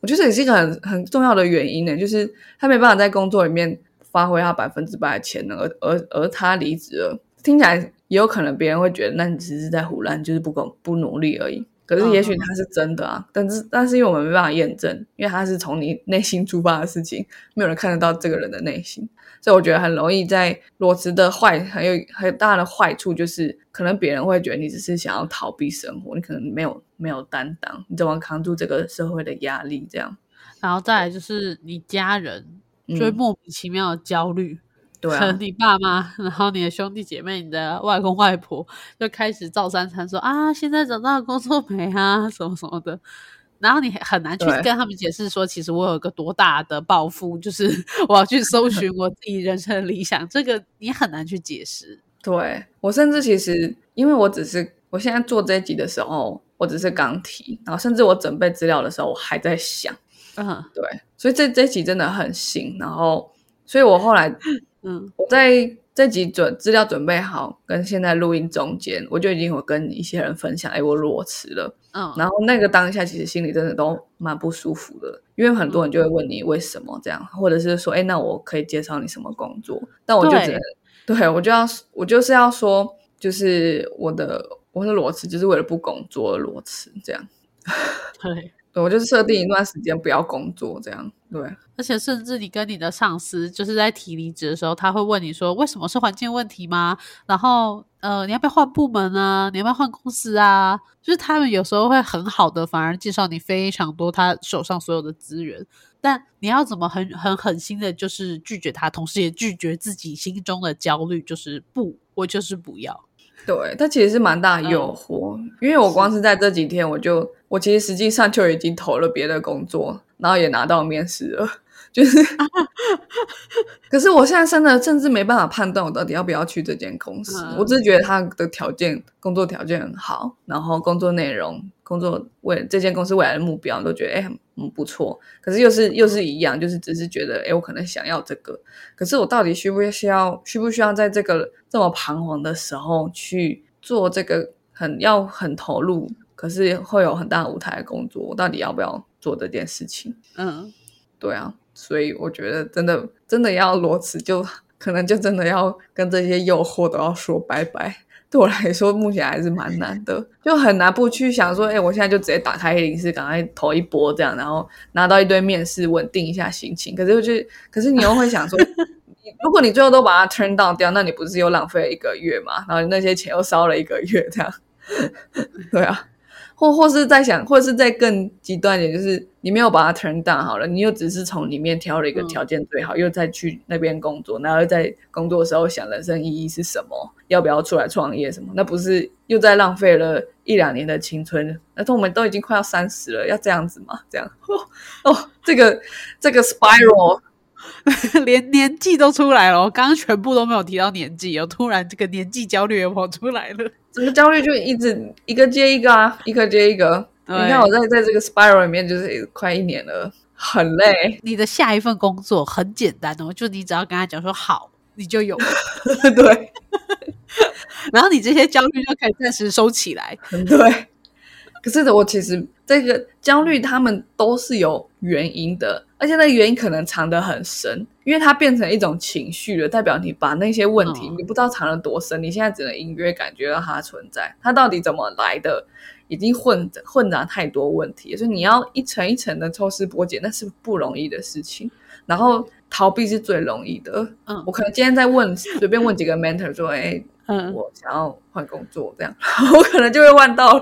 我觉得这也是一个很很重要的原因呢，就是他没办法在工作里面发挥他百分之百的潜能，而而而他离职了。听起来也有可能别人会觉得，那你只是在胡乱，就是不够不努力而已。可是也许他是真的啊，但是但是因为我们没办法验证，因为他是从你内心出发的事情，没有人看得到这个人的内心，所以我觉得很容易在裸辞的坏很有很大的坏处就是，可能别人会觉得你只是想要逃避生活，你可能没有没有担当，你怎么扛住这个社会的压力？这样。然后再来就是你家人就会嗯。莫名其妙的焦虑，对啊可能，你爸妈，然后你的兄弟姐妹、你的外公外婆就开始照三餐说啊，现在找到工作没啊，什么什么的。然后你很难去跟他们解释说，其实我有个多大的抱负，就是 我要去搜寻我自己人生的理想。这个你很难去解释。对我甚至其实，因为我只是我现在做这一集的时候，我只是刚提，然后甚至我准备资料的时候，我还在想，嗯对，所以这这一集真的很新，然后，所以我后来嗯我在这集准资料准备好，跟现在录音中间，我就已经有跟一些人分享，哎，我裸辞了。嗯，然后那个当下，其实心里真的都蛮不舒服的，因为很多人就会问你为什么这样，或者是说，哎，那我可以介绍你什么工作？但我就只能，对我就要，我就是要说，就是我的我的裸辞，就是为了不工作而裸辞，这样。对。我就是设定一段时间不要工作，这样。对，而且甚至你跟你的上司就是在提离职的时候，他会问你说：“为什么是环境问题吗？”然后呃，你要不要换部门啊？你要不要换公司啊？就是他们有时候会很好的，反而介绍你非常多他手上所有的资源，但你要怎么很很狠心的，就是拒绝他，同时也拒绝自己心中的焦虑，就是不，我就是不要。对，它其实是蛮大的诱惑，因为我光是在这几天，我就我其实实际上就已经投了别的工作，然后也拿到面试了，就是，可是我现在真的甚至没办法判断我到底要不要去这间公司，嗯。我只是觉得它的条件，工作条件很好，然后工作内容、工作为这间公司未来的目标都觉得哎很嗯不错，可是又是又是一样，就是只是觉得哎我可能想要这个，可是我到底需不需要需不需要在这个这么彷徨的时候去做这个很要很投入，可是会有很大的舞台的工作，我到底要不要做这件事情？嗯，对啊，所以我觉得真的真的要裸辞，就可能就真的要跟这些诱惑都要说拜拜。对我来说，目前还是蛮难的，就很难不去想说，哎、我现在就直接打开零四，赶快投一波这样，然后拿到一堆面试，稳定一下心情。可是我就，可是你又会想说，如果你最后都把它 turn down 掉，那你不是又浪费了一个月嘛？然后那些钱又烧了一个月，这样，对啊。或或是在想，或是在更极端一点，就是你没有把它 turn down 好了，你又只是从里面挑了一个嗯条件最好，又再去那边工作，然后又在工作的时候想人生意义是什么，要不要出来创业什么，那不是又在浪费了一两年的青春？那我们都已经快要三十了，要这样子吗？这样哦哦，这个这个 spiral 连年纪都出来了，我刚刚全部都没有提到年纪，又，突然这个年纪焦虑也跑出来了。整个焦虑就一直一个接一个啊，一个接一个。你看我在在这个 spiral 里面就是快一年了，很累。你的下一份工作很简单哦，就你只要跟他讲说好，你就有了，对 然后你这些焦虑就可以暂时收起来。对。可是我其实这个焦虑，他们都是有原因的，而且那个原因可能藏得很深，因为它变成一种情绪了，代表你把那些问题，嗯你不知道藏了多深，你现在只能隐约感觉到它存在，它到底怎么来的，已经混混杂太多问题，所以你要一层一层的抽丝剥茧，那是不容易的事情。然后逃避是最容易的。嗯我可能今天在问，随便问几个 mentor 说，哎，嗯，我想要换工作，这样 我可能就会换到，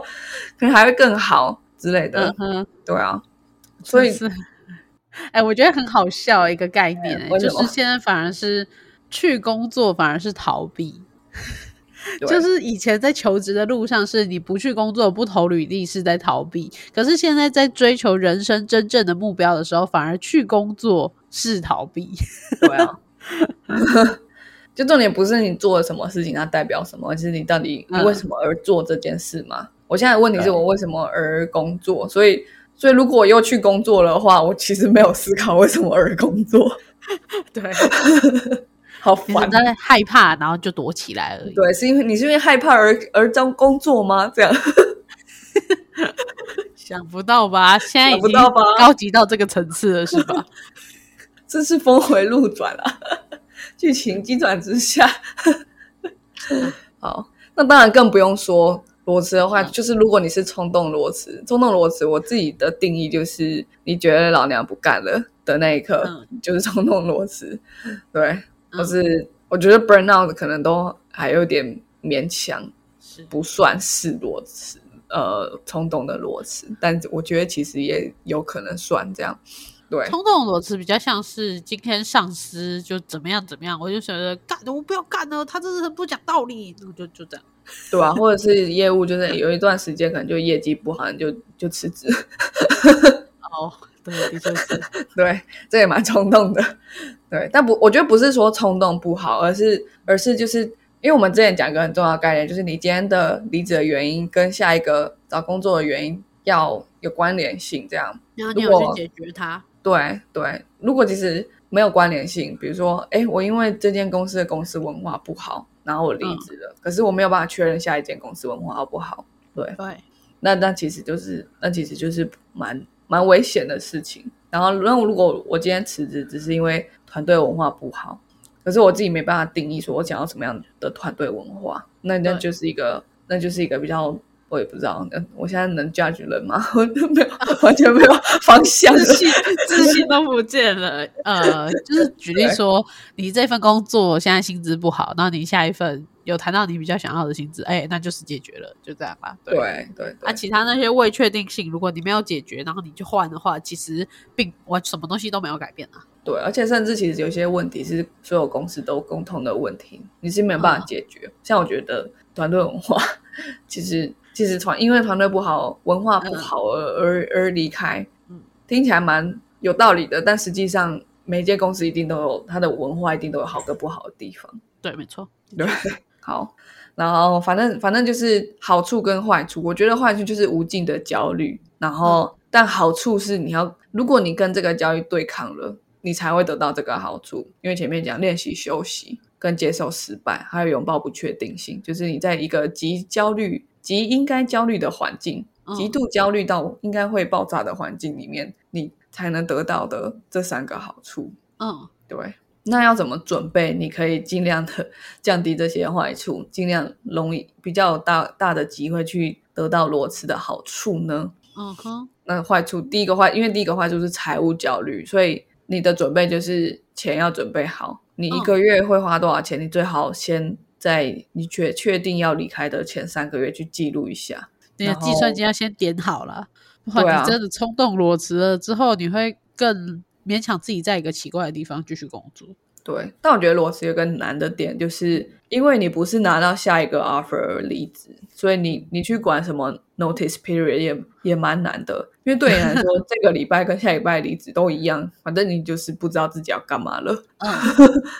可能还会更好之类的。嗯，对啊，所以是，哎，我觉得很好笑一个概念、就是现在反而是去工作，反而是逃避。就是以前在求职的路上，是你不去工作、不投履历是在逃避；可是现在在追求人生真正的目标的时候，反而去工作是逃避。对啊，就重点不是你做了什么事情，它代表什么，而是你到底为什么而做这件事嘛？我现在的问题是我为什么而工作，所以。所以，如果我又去工作的话，我其实没有思考为什么而工作，对，好烦。在害怕，然后就躲起来而已。对，是因为你是因为害怕而而招工作吗？这样 想不到吧？现在已经想不到吧高级到这个层次了，是吧？这是峰回路转啊，剧情急转直下。好，那当然更不用说裸辞的话，嗯就是如果你是冲动裸辞，冲动裸辞，我自己的定义就是你觉得老娘不干了的那一刻，嗯就是冲动裸辞。对，嗯或是我觉得 burn out 可能都还有点勉强，是不算是裸辞，呃，冲动的裸辞，但我觉得其实也有可能算这样。对，冲动裸辞比较像是今天上司就怎么样怎么样，我就觉得干我不要干了，他真的很不讲道理，我就就这样。对啊、或者是业务，就是有一段时间可能就业绩不好，你就就辞职。哦，对，的确是，对，这也蛮冲动的。对，但不，我觉得不是说冲动不好，而是而是就是因为我们之前讲一个很重要的概念，就是你今天的离职的原因跟下一个找工作的原因要有关联性，这样。然后你有去解决它，对对，如果其实没有关联性，比如说，哎，我因为这间公司的公司文化不好，然后我离职了，可是我没有办法确认下一间公司文化好不好。对，对，那那其实就是那其实就是蛮蛮危险的事情。然后，那如果我今天辞职只是因为团队文化不好，可是我自己没办法定义说我想要什么样的团队文化，那那就是一个那就是一个比较我也不知道，呃我现在能 judge 人吗？我都没有完全没有方向性。自信自信都不见了。呃，就是举例说，你这份工作现在薪资不好，然后你下一份有谈到你比较想要的薪资，哎，那就是解决了，就这样吧。对。对对对啊，其他那些未确定性，如果你没有解决，然后你去换的话，其实并我什么东西都没有改变啊。对，而且甚至其实有些问题是所有公司都共同的问题，你是没有办法解决。像我觉得团队文化，其实其实团因为团队不好，文化不好而、而而离开，嗯听起来蛮有道理的，但实际上每间公司一定都有它的文化，一定都有好跟不好的地方。对，没错。对，好，然后反正反正就是好处跟坏处，我觉得坏处就是无尽的焦虑，然后、但好处是你要，如果你跟这个焦虑对抗了，你才会得到这个好处。因为前面讲练习休息跟接受失败，还有拥抱不确定性，就是你在一个极焦虑、极应该焦虑的环境，嗯极度焦虑到应该会爆炸的环境里面，你才能得到的这三个好处。嗯，对，那要怎么准备？你可以尽量的 降低这些坏处，尽量容易比较大大的机会去得到裸辞的好处呢？嗯哼，那坏处，第一个坏，因为第一个坏处是财务焦虑，所以你的准备就是钱要准备好。你一个月会花多少钱？你最好先在你确确定要离开的前三个月去记录一下。你的然后计算机要先点好了，不然你真的冲动裸辞了之后，你会更勉强自己在一个奇怪的地方继续工作。对，但我觉得裸辞有个难的点，就是因为你不是拿到下一个 offer 而离职，所以你你去管什么 notice period 也也蛮难的。因为对你来说，这个礼拜跟下礼拜离职都一样，反正你就是不知道自己要干嘛了。嗯，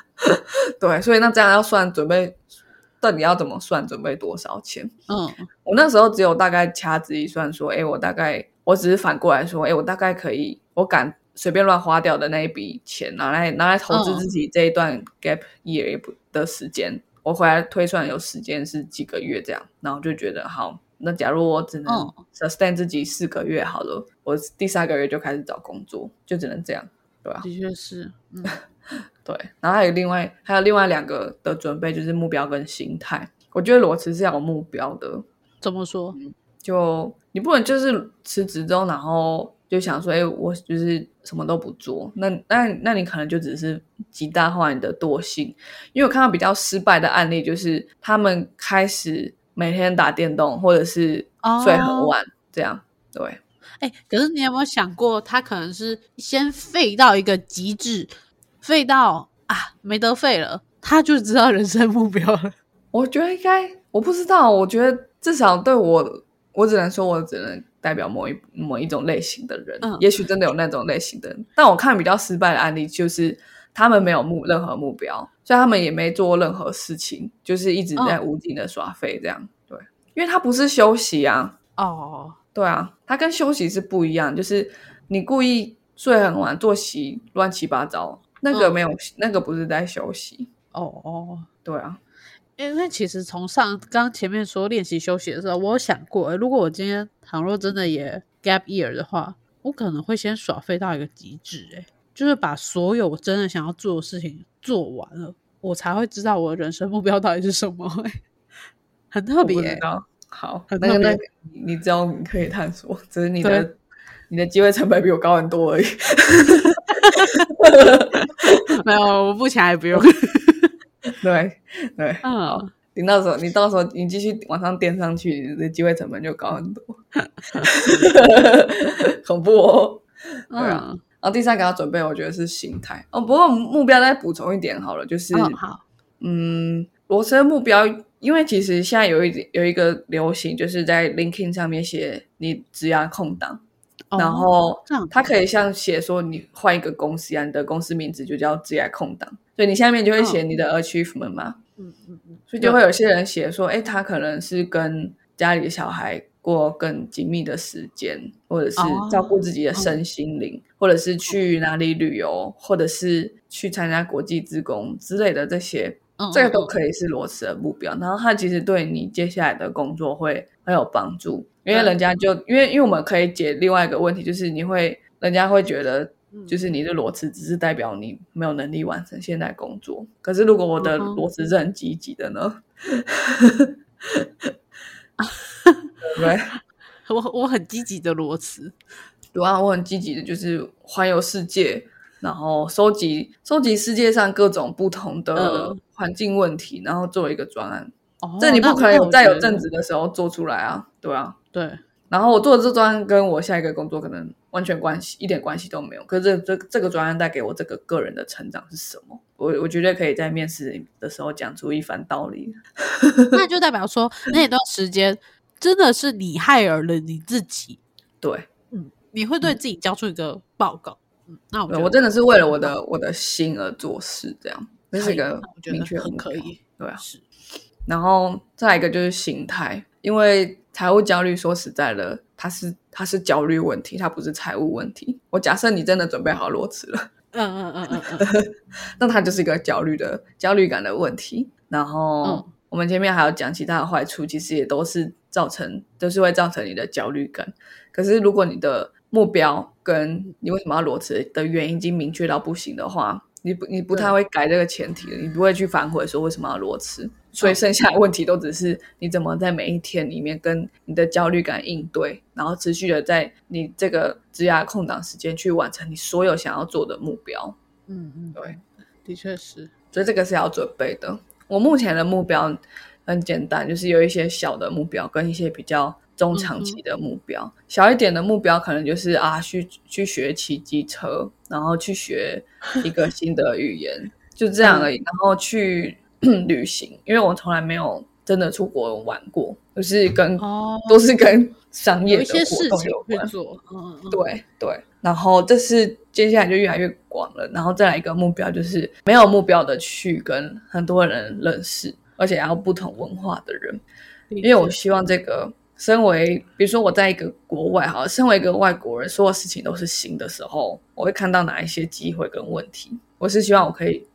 对，所以那这样要算准备，到底要怎么算准备多少钱？嗯我那时候只有大概掐指一算，说，哎，我大概，我只是反过来说，哎，我大概可以，我敢随便乱花掉的那一笔钱，拿来拿来投资嗯。自己这一段 gap year 的时间，我回来推算有时间是几个月这样，然后就觉得好，那假如我只能嗯。sustain 自己四个月好了，我第三个月就开始找工作，就只能这样，对吧、的确是，嗯。对，然后还有另外还有另外两个的准备，就是目标跟心态。我觉得裸辞是要有目标的，怎么说？就你不能就是辞职之后，然后就想说，哎，我就是什么都不做，那那那你可能就只是极大化你的惰性。因为我看到比较失败的案例，就是他们开始每天打电动，或者是睡很哦晚，这样对。哎、可是你有没有想过，他可能是先废到一个极致，废到啊没得废了，他就知道人生目标了。我觉得应该，我不知道，我觉得至少对我，我只能说，我只能代表某一某一种类型的人，嗯。也许真的有那种类型的人，但我看比较失败的案例就是他们没有目任何目标，所以他们也没做任何事情，就是一直在无尽的耍废这样，对，因为他不是休息啊，哦，对啊，他跟休息是不一样，就是你故意睡很晚，作息乱七八糟，那个嗯。没有，那个不是在休息，哦哦，对啊，因为其实从上刚前面说练习休息的时候，我有想过，诶如果我今天倘若真的也 gap year 的话，我可能会先耍废到一个极致，哎，就是把所有我真的想要做的事情做完了，我才会知道我的人生目标到底是什么，哎，很特别。好，那个那个，你知道你可以探索，只是你的你的机会成本比我高很多而已。没有，我目前还不用。对对，嗯，你到时候你到时候你继续往上垫上去，你的机会成本就高很多。恐怖哦，对啊。然后第三个要准备，我觉得是心态哦。不过目标再补充一点好了，就是好，嗯，螺丝目标。因为其实现在有一有一个流行，就是在 LinkedIn 上面写你职涯空档，然后它可以像写说你换一个公司一样，你的公司名字就叫职涯空档，所以你下面就会写你的 achievement 嘛，嗯嗯嗯，所以就会有些人写说，哎，他可能是跟家里的小孩过更紧密的时间，或者是照顾自己的身心灵，或者是去哪里旅游，或者是去参加国际职工之类的这些。这个都可以是裸辞的目标，然后它其实对你接下来的工作会很有帮助，因为人家就因为因为我们可以解另外一个问题，就是你会人家会觉得，就是你的裸辞只是代表你没有能力完成现在工作，可是如果我的裸辞是很积极的呢？对，我我很积极的裸辞，对啊，我很积极的，就是环游世界。然后收集收集世界上各种不同的环境问题，然后做一个专案。哦，这你不可能有在有正职的时候做出来啊，对啊，对。然后我做的这专案跟我下一个工作可能完全关系一点关系都没有。可是这这这个专案带给我这个个人的成长是什么？我我觉得可以在面试的时候讲出一番道理。那就代表说那段时间真的是你害了你自己。对，嗯，你会对自己交出一个报告。嗯那我我真的是为了我的我的心而做事，这样这是一个明确很可以，对啊。是，然后再一个就是心态，因为财务焦虑，说实在的，它是它是焦虑问题，它不是财务问题。我假设你真的准备好裸辞了，嗯嗯嗯嗯嗯，那它就是一个焦虑的焦虑感的问题。然后我们前面还有讲其他的坏处，其实也都是造成，都是会造成你的焦虑感。可是如果你的目标跟你为什么要裸辞的原因已经明确到不行的话，你不你不太会改这个前提的，你不会去反悔说为什么要裸辞，所以剩下的问题都只是你怎么在每一天里面跟你的焦虑感应对，然后持续的在你这个职涯空档时间去完成你所有想要做的目标。嗯嗯，对，的确是，所以这个是要准备的。我目前的目标很简单，就是有一些小的目标跟一些比较。中长期的目标，小一点的目标可能就是啊，去去学骑机车，然后去学一个新的语言，就这样而已。然后去 旅行，因为我从来没有真的出国玩过，就是跟 都是跟商业的活动有关。嗯嗯，对对。然后这是接下来就越来越广了。然后再来一个目标，就是没有目标的去跟很多人认识，而且要不同文化的人，因为我希望这个。身为，比如说我在一个国外哈，身为一个外国人，所有事情都是新的时候，我会看到哪一些机会跟问题。我是希望我可以，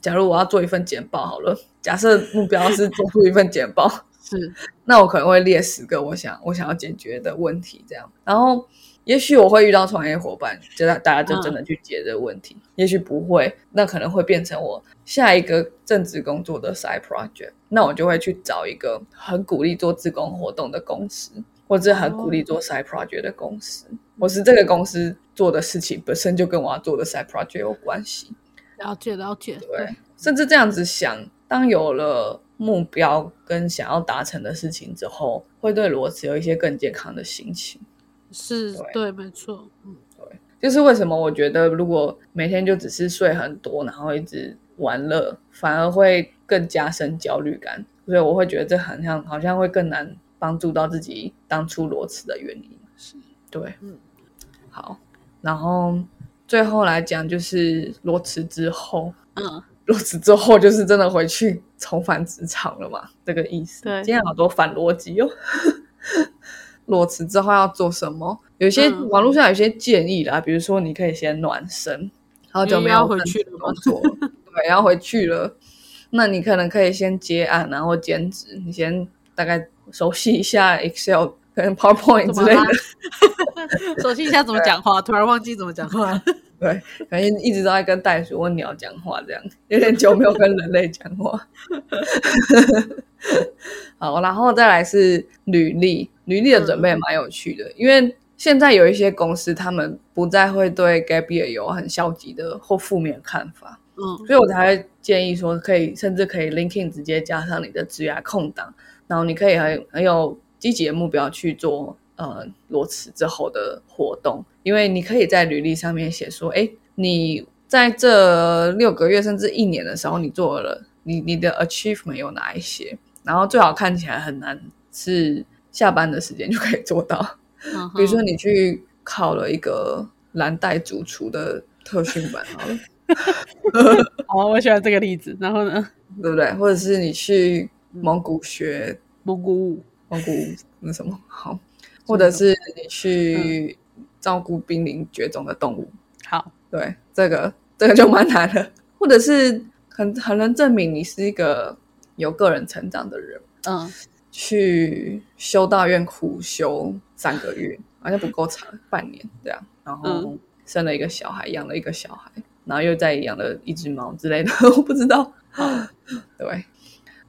假如我要做一份简报好了，假设目标是做出一份简报，是，那我可能会列十个我想我想要解决的问题，这样，然后。也许我会遇到创业伙伴，就大大家就真的去解这个问题。也许不会，那可能会变成我下一个正职工作的 side project。那我就会去找一个很鼓励做自工活动的公司，或者很鼓励做 side project 的公司。我是这个公司做的事情本身就跟我要做的 side project 有关系。了解，了解。对，甚至这样子想，当有了目标跟想要达成的事情之后，会对裸辞有一些更健康的心情。是对，没错，嗯，对，就是为什么我觉得如果每天就只是睡很多，然后一直玩乐，反而会更加深焦虑感，所以我会觉得这好像好像会更难帮助到自己当初裸辞的原因。是，对，嗯，好，然后最后来讲就是裸辞之后，嗯，裸辞之后就是真的回去重返职场了嘛，这个意思。对，今天好多反逻辑哦。裸辞之后要做什么？有些网络上有些建议啦，比如说你可以先暖身，然后就没有回去工作，对，要回去了。那你可能可以先接案，然后兼职，你先大概熟悉一下 Excel 可能 PowerPoint 之类的。熟悉一下怎么讲话，突然忘记怎么讲话。对，反正一直都在跟袋鼠或鸟讲话，这样有点久没有跟人类讲话。好，然后再来是履历，履历的准备蛮有趣的，因为现在有一些公司他们不再会对 Gap Year 有很消极的或负面看法，嗯，所以我才会建议说，可以甚至可以 LinkedIn 直接加上你的职涯空档，然后你可以很很有积极的目标去做呃裸辞之后的活动，因为你可以在履历上面写说，哎，你在这六个月甚至一年的时候，你做了你你的 achievement 有哪一些？然后最好看起来很难，是下班的时间就可以做到。嗯比如说你去考了一个蓝带主厨的特训班，好了，好，我喜欢这个例子。然后呢，对不对？或者是你去蒙古学蒙古舞，蒙古那什么好，或者是你去照顾濒临绝种的动物，好，对，这个这个就蛮难的。或者是很很能证明你是一个有个人成长的人。嗯，去修道院苦修三个月，好像不够长，半年这样，然后嗯生了一个小孩，养了一个小孩，然后又再养了一只猫之类的，我不知道。对，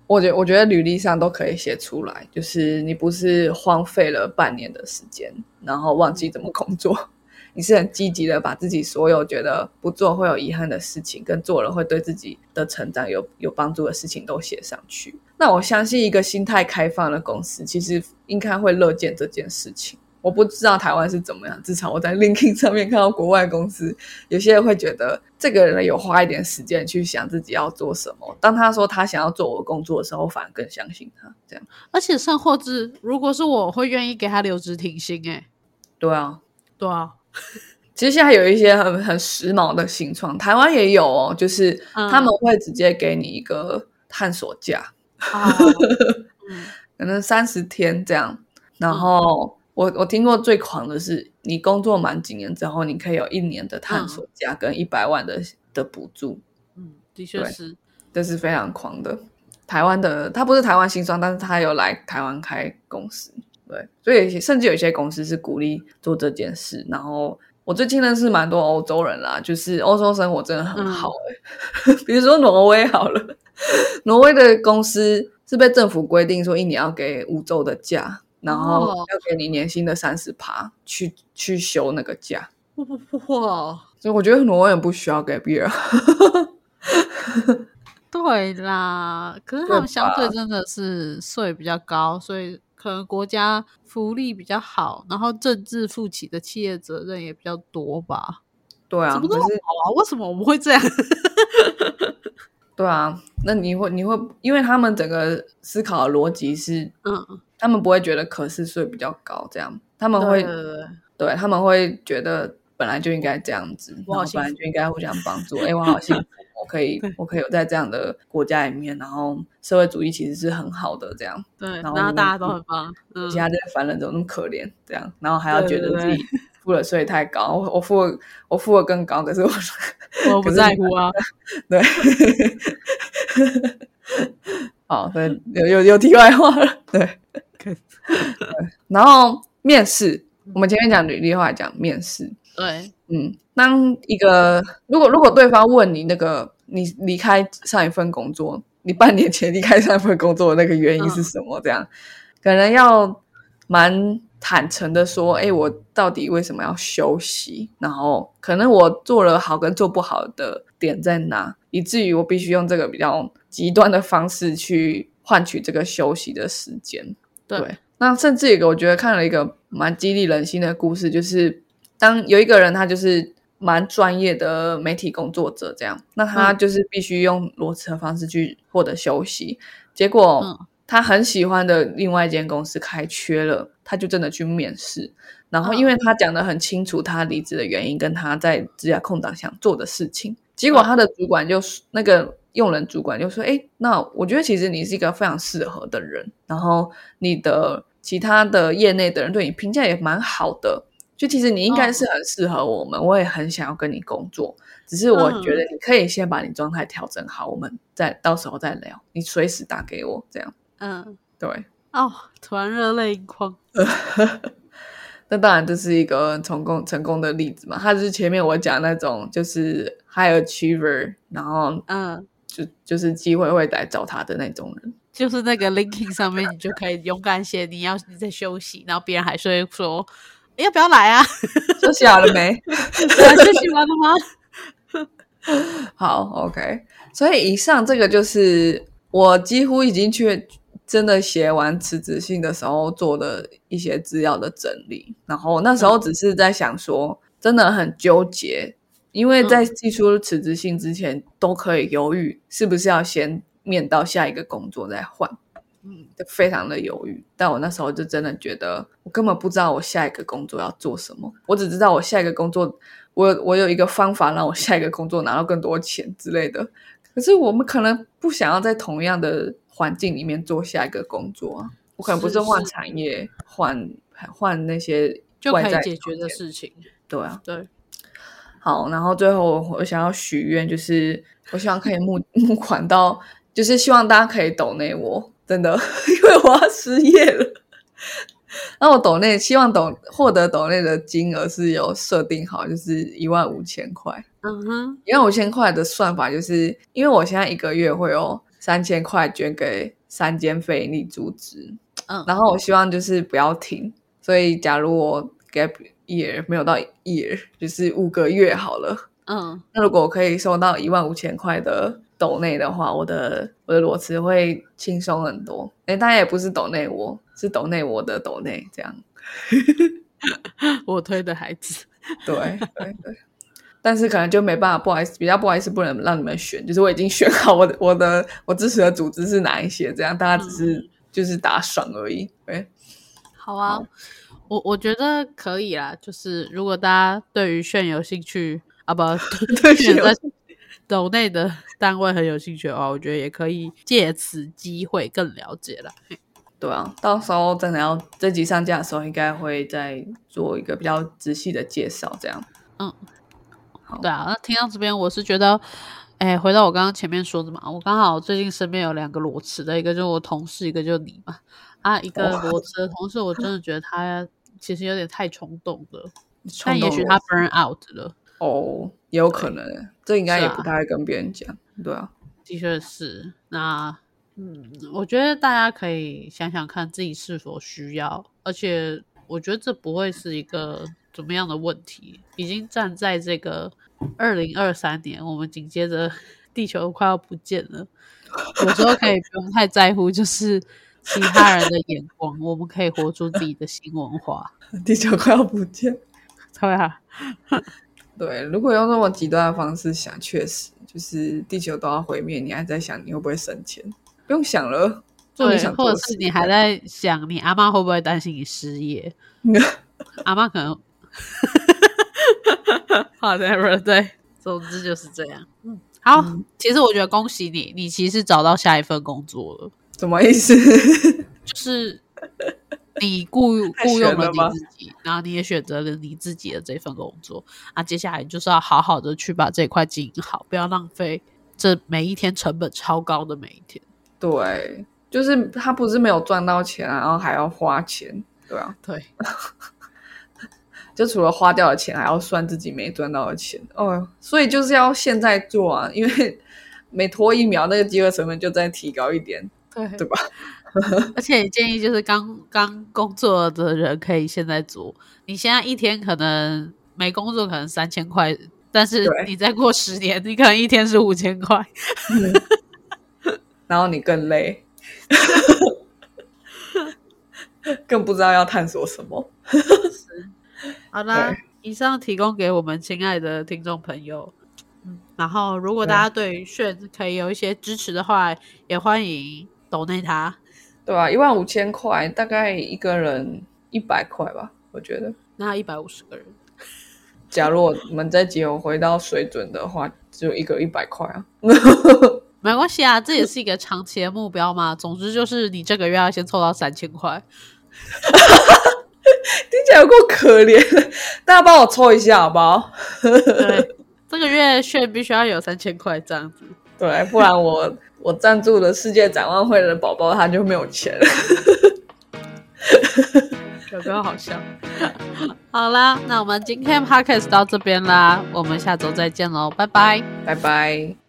我觉我觉得履历上都可以写出来，就是你不是荒废了半年的时间，然后忘记怎么工作，你是很积极的把自己所有觉得不做会有遗憾的事情，跟做了会对自己的成长有有帮助的事情都写上去。那我相信一个心态开放的公司，其实应该会乐见这件事情。我不知道台湾是怎么样，至少我在 LinkedIn 上面看到国外公司，有些人会觉得这个人有花一点时间去想自己要做什么。当他说他想要做我的工作的时候，我反而更相信他。这样，而且甚或至，如果是我，我会愿意给他留职停薪。哎，对啊。对啊，其实现在有一些很很时髦的新创，台湾也有哦，就是嗯他们会直接给你一个探索假，啊，嗯 可能三十天这样。然后我我听过最狂的是，你工作满几年之后，你可以有一年的探索假跟一百万的的补助，嗯，的确是，这是非常狂的。台湾的他不是台湾新创，但是他有来台湾开公司，对，所以甚至有一些公司是鼓励做这件事。然后我最近认识蛮多欧洲人啦，就是欧洲生活真的很好哎、比如说挪威好了，挪威的公司是被政府规定说一年要给五周的假，然后哦要给你年薪的三十趴去去休那个假。哇哇，所以我觉得挪威人不需要给别人。对啦，可是他们相对真的是税比较高，所以可能国家福利比较好，然后政治负起的企业责任也比较多吧。对啊，怎么可是那么好啊？为什么我们会这样？对啊，那你会你会，因为他们整个思考的逻辑是，嗯，他们不会觉得可视税比较高，这样他们会对他们会觉得本来就应该这样子，我好幸然后本来就应该互相帮助。哎，我好幸福，我可以 我可以有在这样的国家里面，然后社会主义其实是很好的，这样，对，然后大家都很棒。嗯其，他这些凡人怎么那么可怜？这样，然后还要觉得自己付了税太高，我我付我付了更高，可是我我不在乎啊。对，好，对，有有有题外话了，对，对然后面试，我们前面讲履历，后来讲面试，对，嗯，当一个如果如果对方问你那个你离开上一份工作，你半年前离开上一份工作的那个原因是什么？这样可能要蛮坦诚的说，哎，我到底为什么要休息？然后可能我做了好跟做不好的点在哪，以至于我必须用这个比较极端的方式去换取这个休息的时间。对。对，那甚至有一个我觉得看了一个蛮激励人心的故事，就是当有一个人他就是蛮专业的媒体工作者，这样，那他嗯。就是必须用裸辞的方式去获得休息，结果嗯他很喜欢的另外一间公司开缺了，他就真的去面试，然后因为他讲的很清楚他离职的原因跟他在职涯空档想做的事情，结果他的主管就那个用人主管就说：“哎，那我觉得其实你是一个非常适合的人，然后你的其他的业内的人对你评价也蛮好的，就其实你应该是很适合我们，我也很想要跟你工作，只是我觉得你可以先把你状态调整好，我们再到时候再聊，你随时打给我这样。”嗯，对，哦，突然热泪盈眶。那当然这是一个成功成功的例子嘛。他就是前面我讲那种就是 high achiever，然后嗯，就就是机会会来找他的那种人。就是那个 LinkedIn 上面，你就可以勇敢写你要你在休息，然后别人还是会说要不要来啊？休息好了没？休息完了吗？好，OK。所以以上这个就是我几乎已经去真的写完辞职信的时候做的一些资料的整理，然后那时候只是在想说，真的很纠结，因为在寄出辞职信之前都可以犹豫是不是要先面到下一个工作再换，嗯，就非常的犹豫。但我那时候就真的觉得，我根本不知道我下一个工作要做什么，我只知道我下一个工作，我我有一个方法让我下一个工作拿到更多钱之类的。可是我们可能不想要在同样的环境里面做下一个工作啊，我可能不是换是产业，换换那些就可以解决的事情。对啊，对，好，然后最后我想要许愿，就是我希望可以募 募款到，就是希望大家可以抖内我，真的，因为我要失业了。那我抖内希望抖获得抖内的金额是有设定好，就是一万五千块。嗯哼，一万五千块的算法，就是因为我现在一个月会有三千块捐给三间非营利组织，嗯，然后我希望就是不要停，所以假如我 gap year 没有到 year，就是五个月好了。嗯，那如果我可以收到一万五千块的斗内的话，我的我的裸辞会轻松很多。哎，当然也不是斗内我，是斗内我的斗内这样。我推的孩子，对对对，但是可能就没办法，不好意思，比较不好意思，不能让你们选，就是我已经选好我的 我的我支持的组织是哪一些，这样大家只是、就是打爽而已。对，好啊，我我觉得可以啦。就是如果大家对于炫有兴趣啊，不，对炫有在岛内的单位很有兴趣的话，我觉得也可以借此机会更了解啦。对啊，到时候真的要这集上架的时候，应该会再做一个比较仔细的介绍，这样。对啊，那听到这边，我是觉得，哎，回到我刚刚前面说的嘛，我刚好最近身边有两个裸辞的，一个就是我同事，一个就是你嘛。啊，一个哦裸辞的同事，我真的觉得他其实有点太冲动了，但冲动了也许他 burn out 了。哦，也有可能，这应该也不太会跟别人讲。对啊，的确是，那嗯，我觉得大家可以想想看自己是否需要，而且我觉得这不会是一个怎么样的问题。已经站在这个二零二三年，我们紧接着地球快要不见了，有时候可以不用太在乎，就是其他人的眼光，我们可以活出自己的新文化。地球快要不见。对啊，对，如果用那么极端的方式想，确实就是地球都要毁灭，你还在想你会不会省钱？不用想了，做你对，或者是你还在想，你阿妈会不会担心你失业？阿妈可能，好的，对，总之就是这样。嗯，好，其实我觉得恭喜你，你其实找到下一份工作了，什么意思？就是你雇 太雇佣了你自己，然后你也选择了你自己的这份工作。啊，接下来就是要好好的去把这块经营好，不要浪费这每一天成本超高的每一天。对，就是他不是没有赚到钱啊，然后还要花钱，对啊，对，就除了花掉的钱，还要算自己没赚到的钱哦，所以就是要现在做啊，因为 每拖一秒，那个机会成本就再提高一点，对对吧？而且建议就是刚刚工作的人可以现在做。你现在一天可能没工作，可能三千块，但是你再过十年，你可能一天是五千块。然后你更累，更不知道要探索什么。好啦，以上提供给我们亲爱的听众朋友。嗯，然后如果大家对于炫可以有一些支持的话，也欢迎抖内他。对吧、一万五千块，大概一个人一百块吧，我觉得。那一百五十个人，假如我们这集有回到水准的话，只有一个一百块啊。没关系啊，这也是一个长期的目标嘛。总之就是你这个月要先凑到三千块。听起来有够可怜的，大家帮我抽一下好不好？对，这个月炫必须要有三千块这样子。对，不然我我赞助了世界展望会的宝宝他就没有钱了。有个好笑。好啦，那我们今天 podcast 到这边啦，我们下周再见喽，拜拜。拜拜。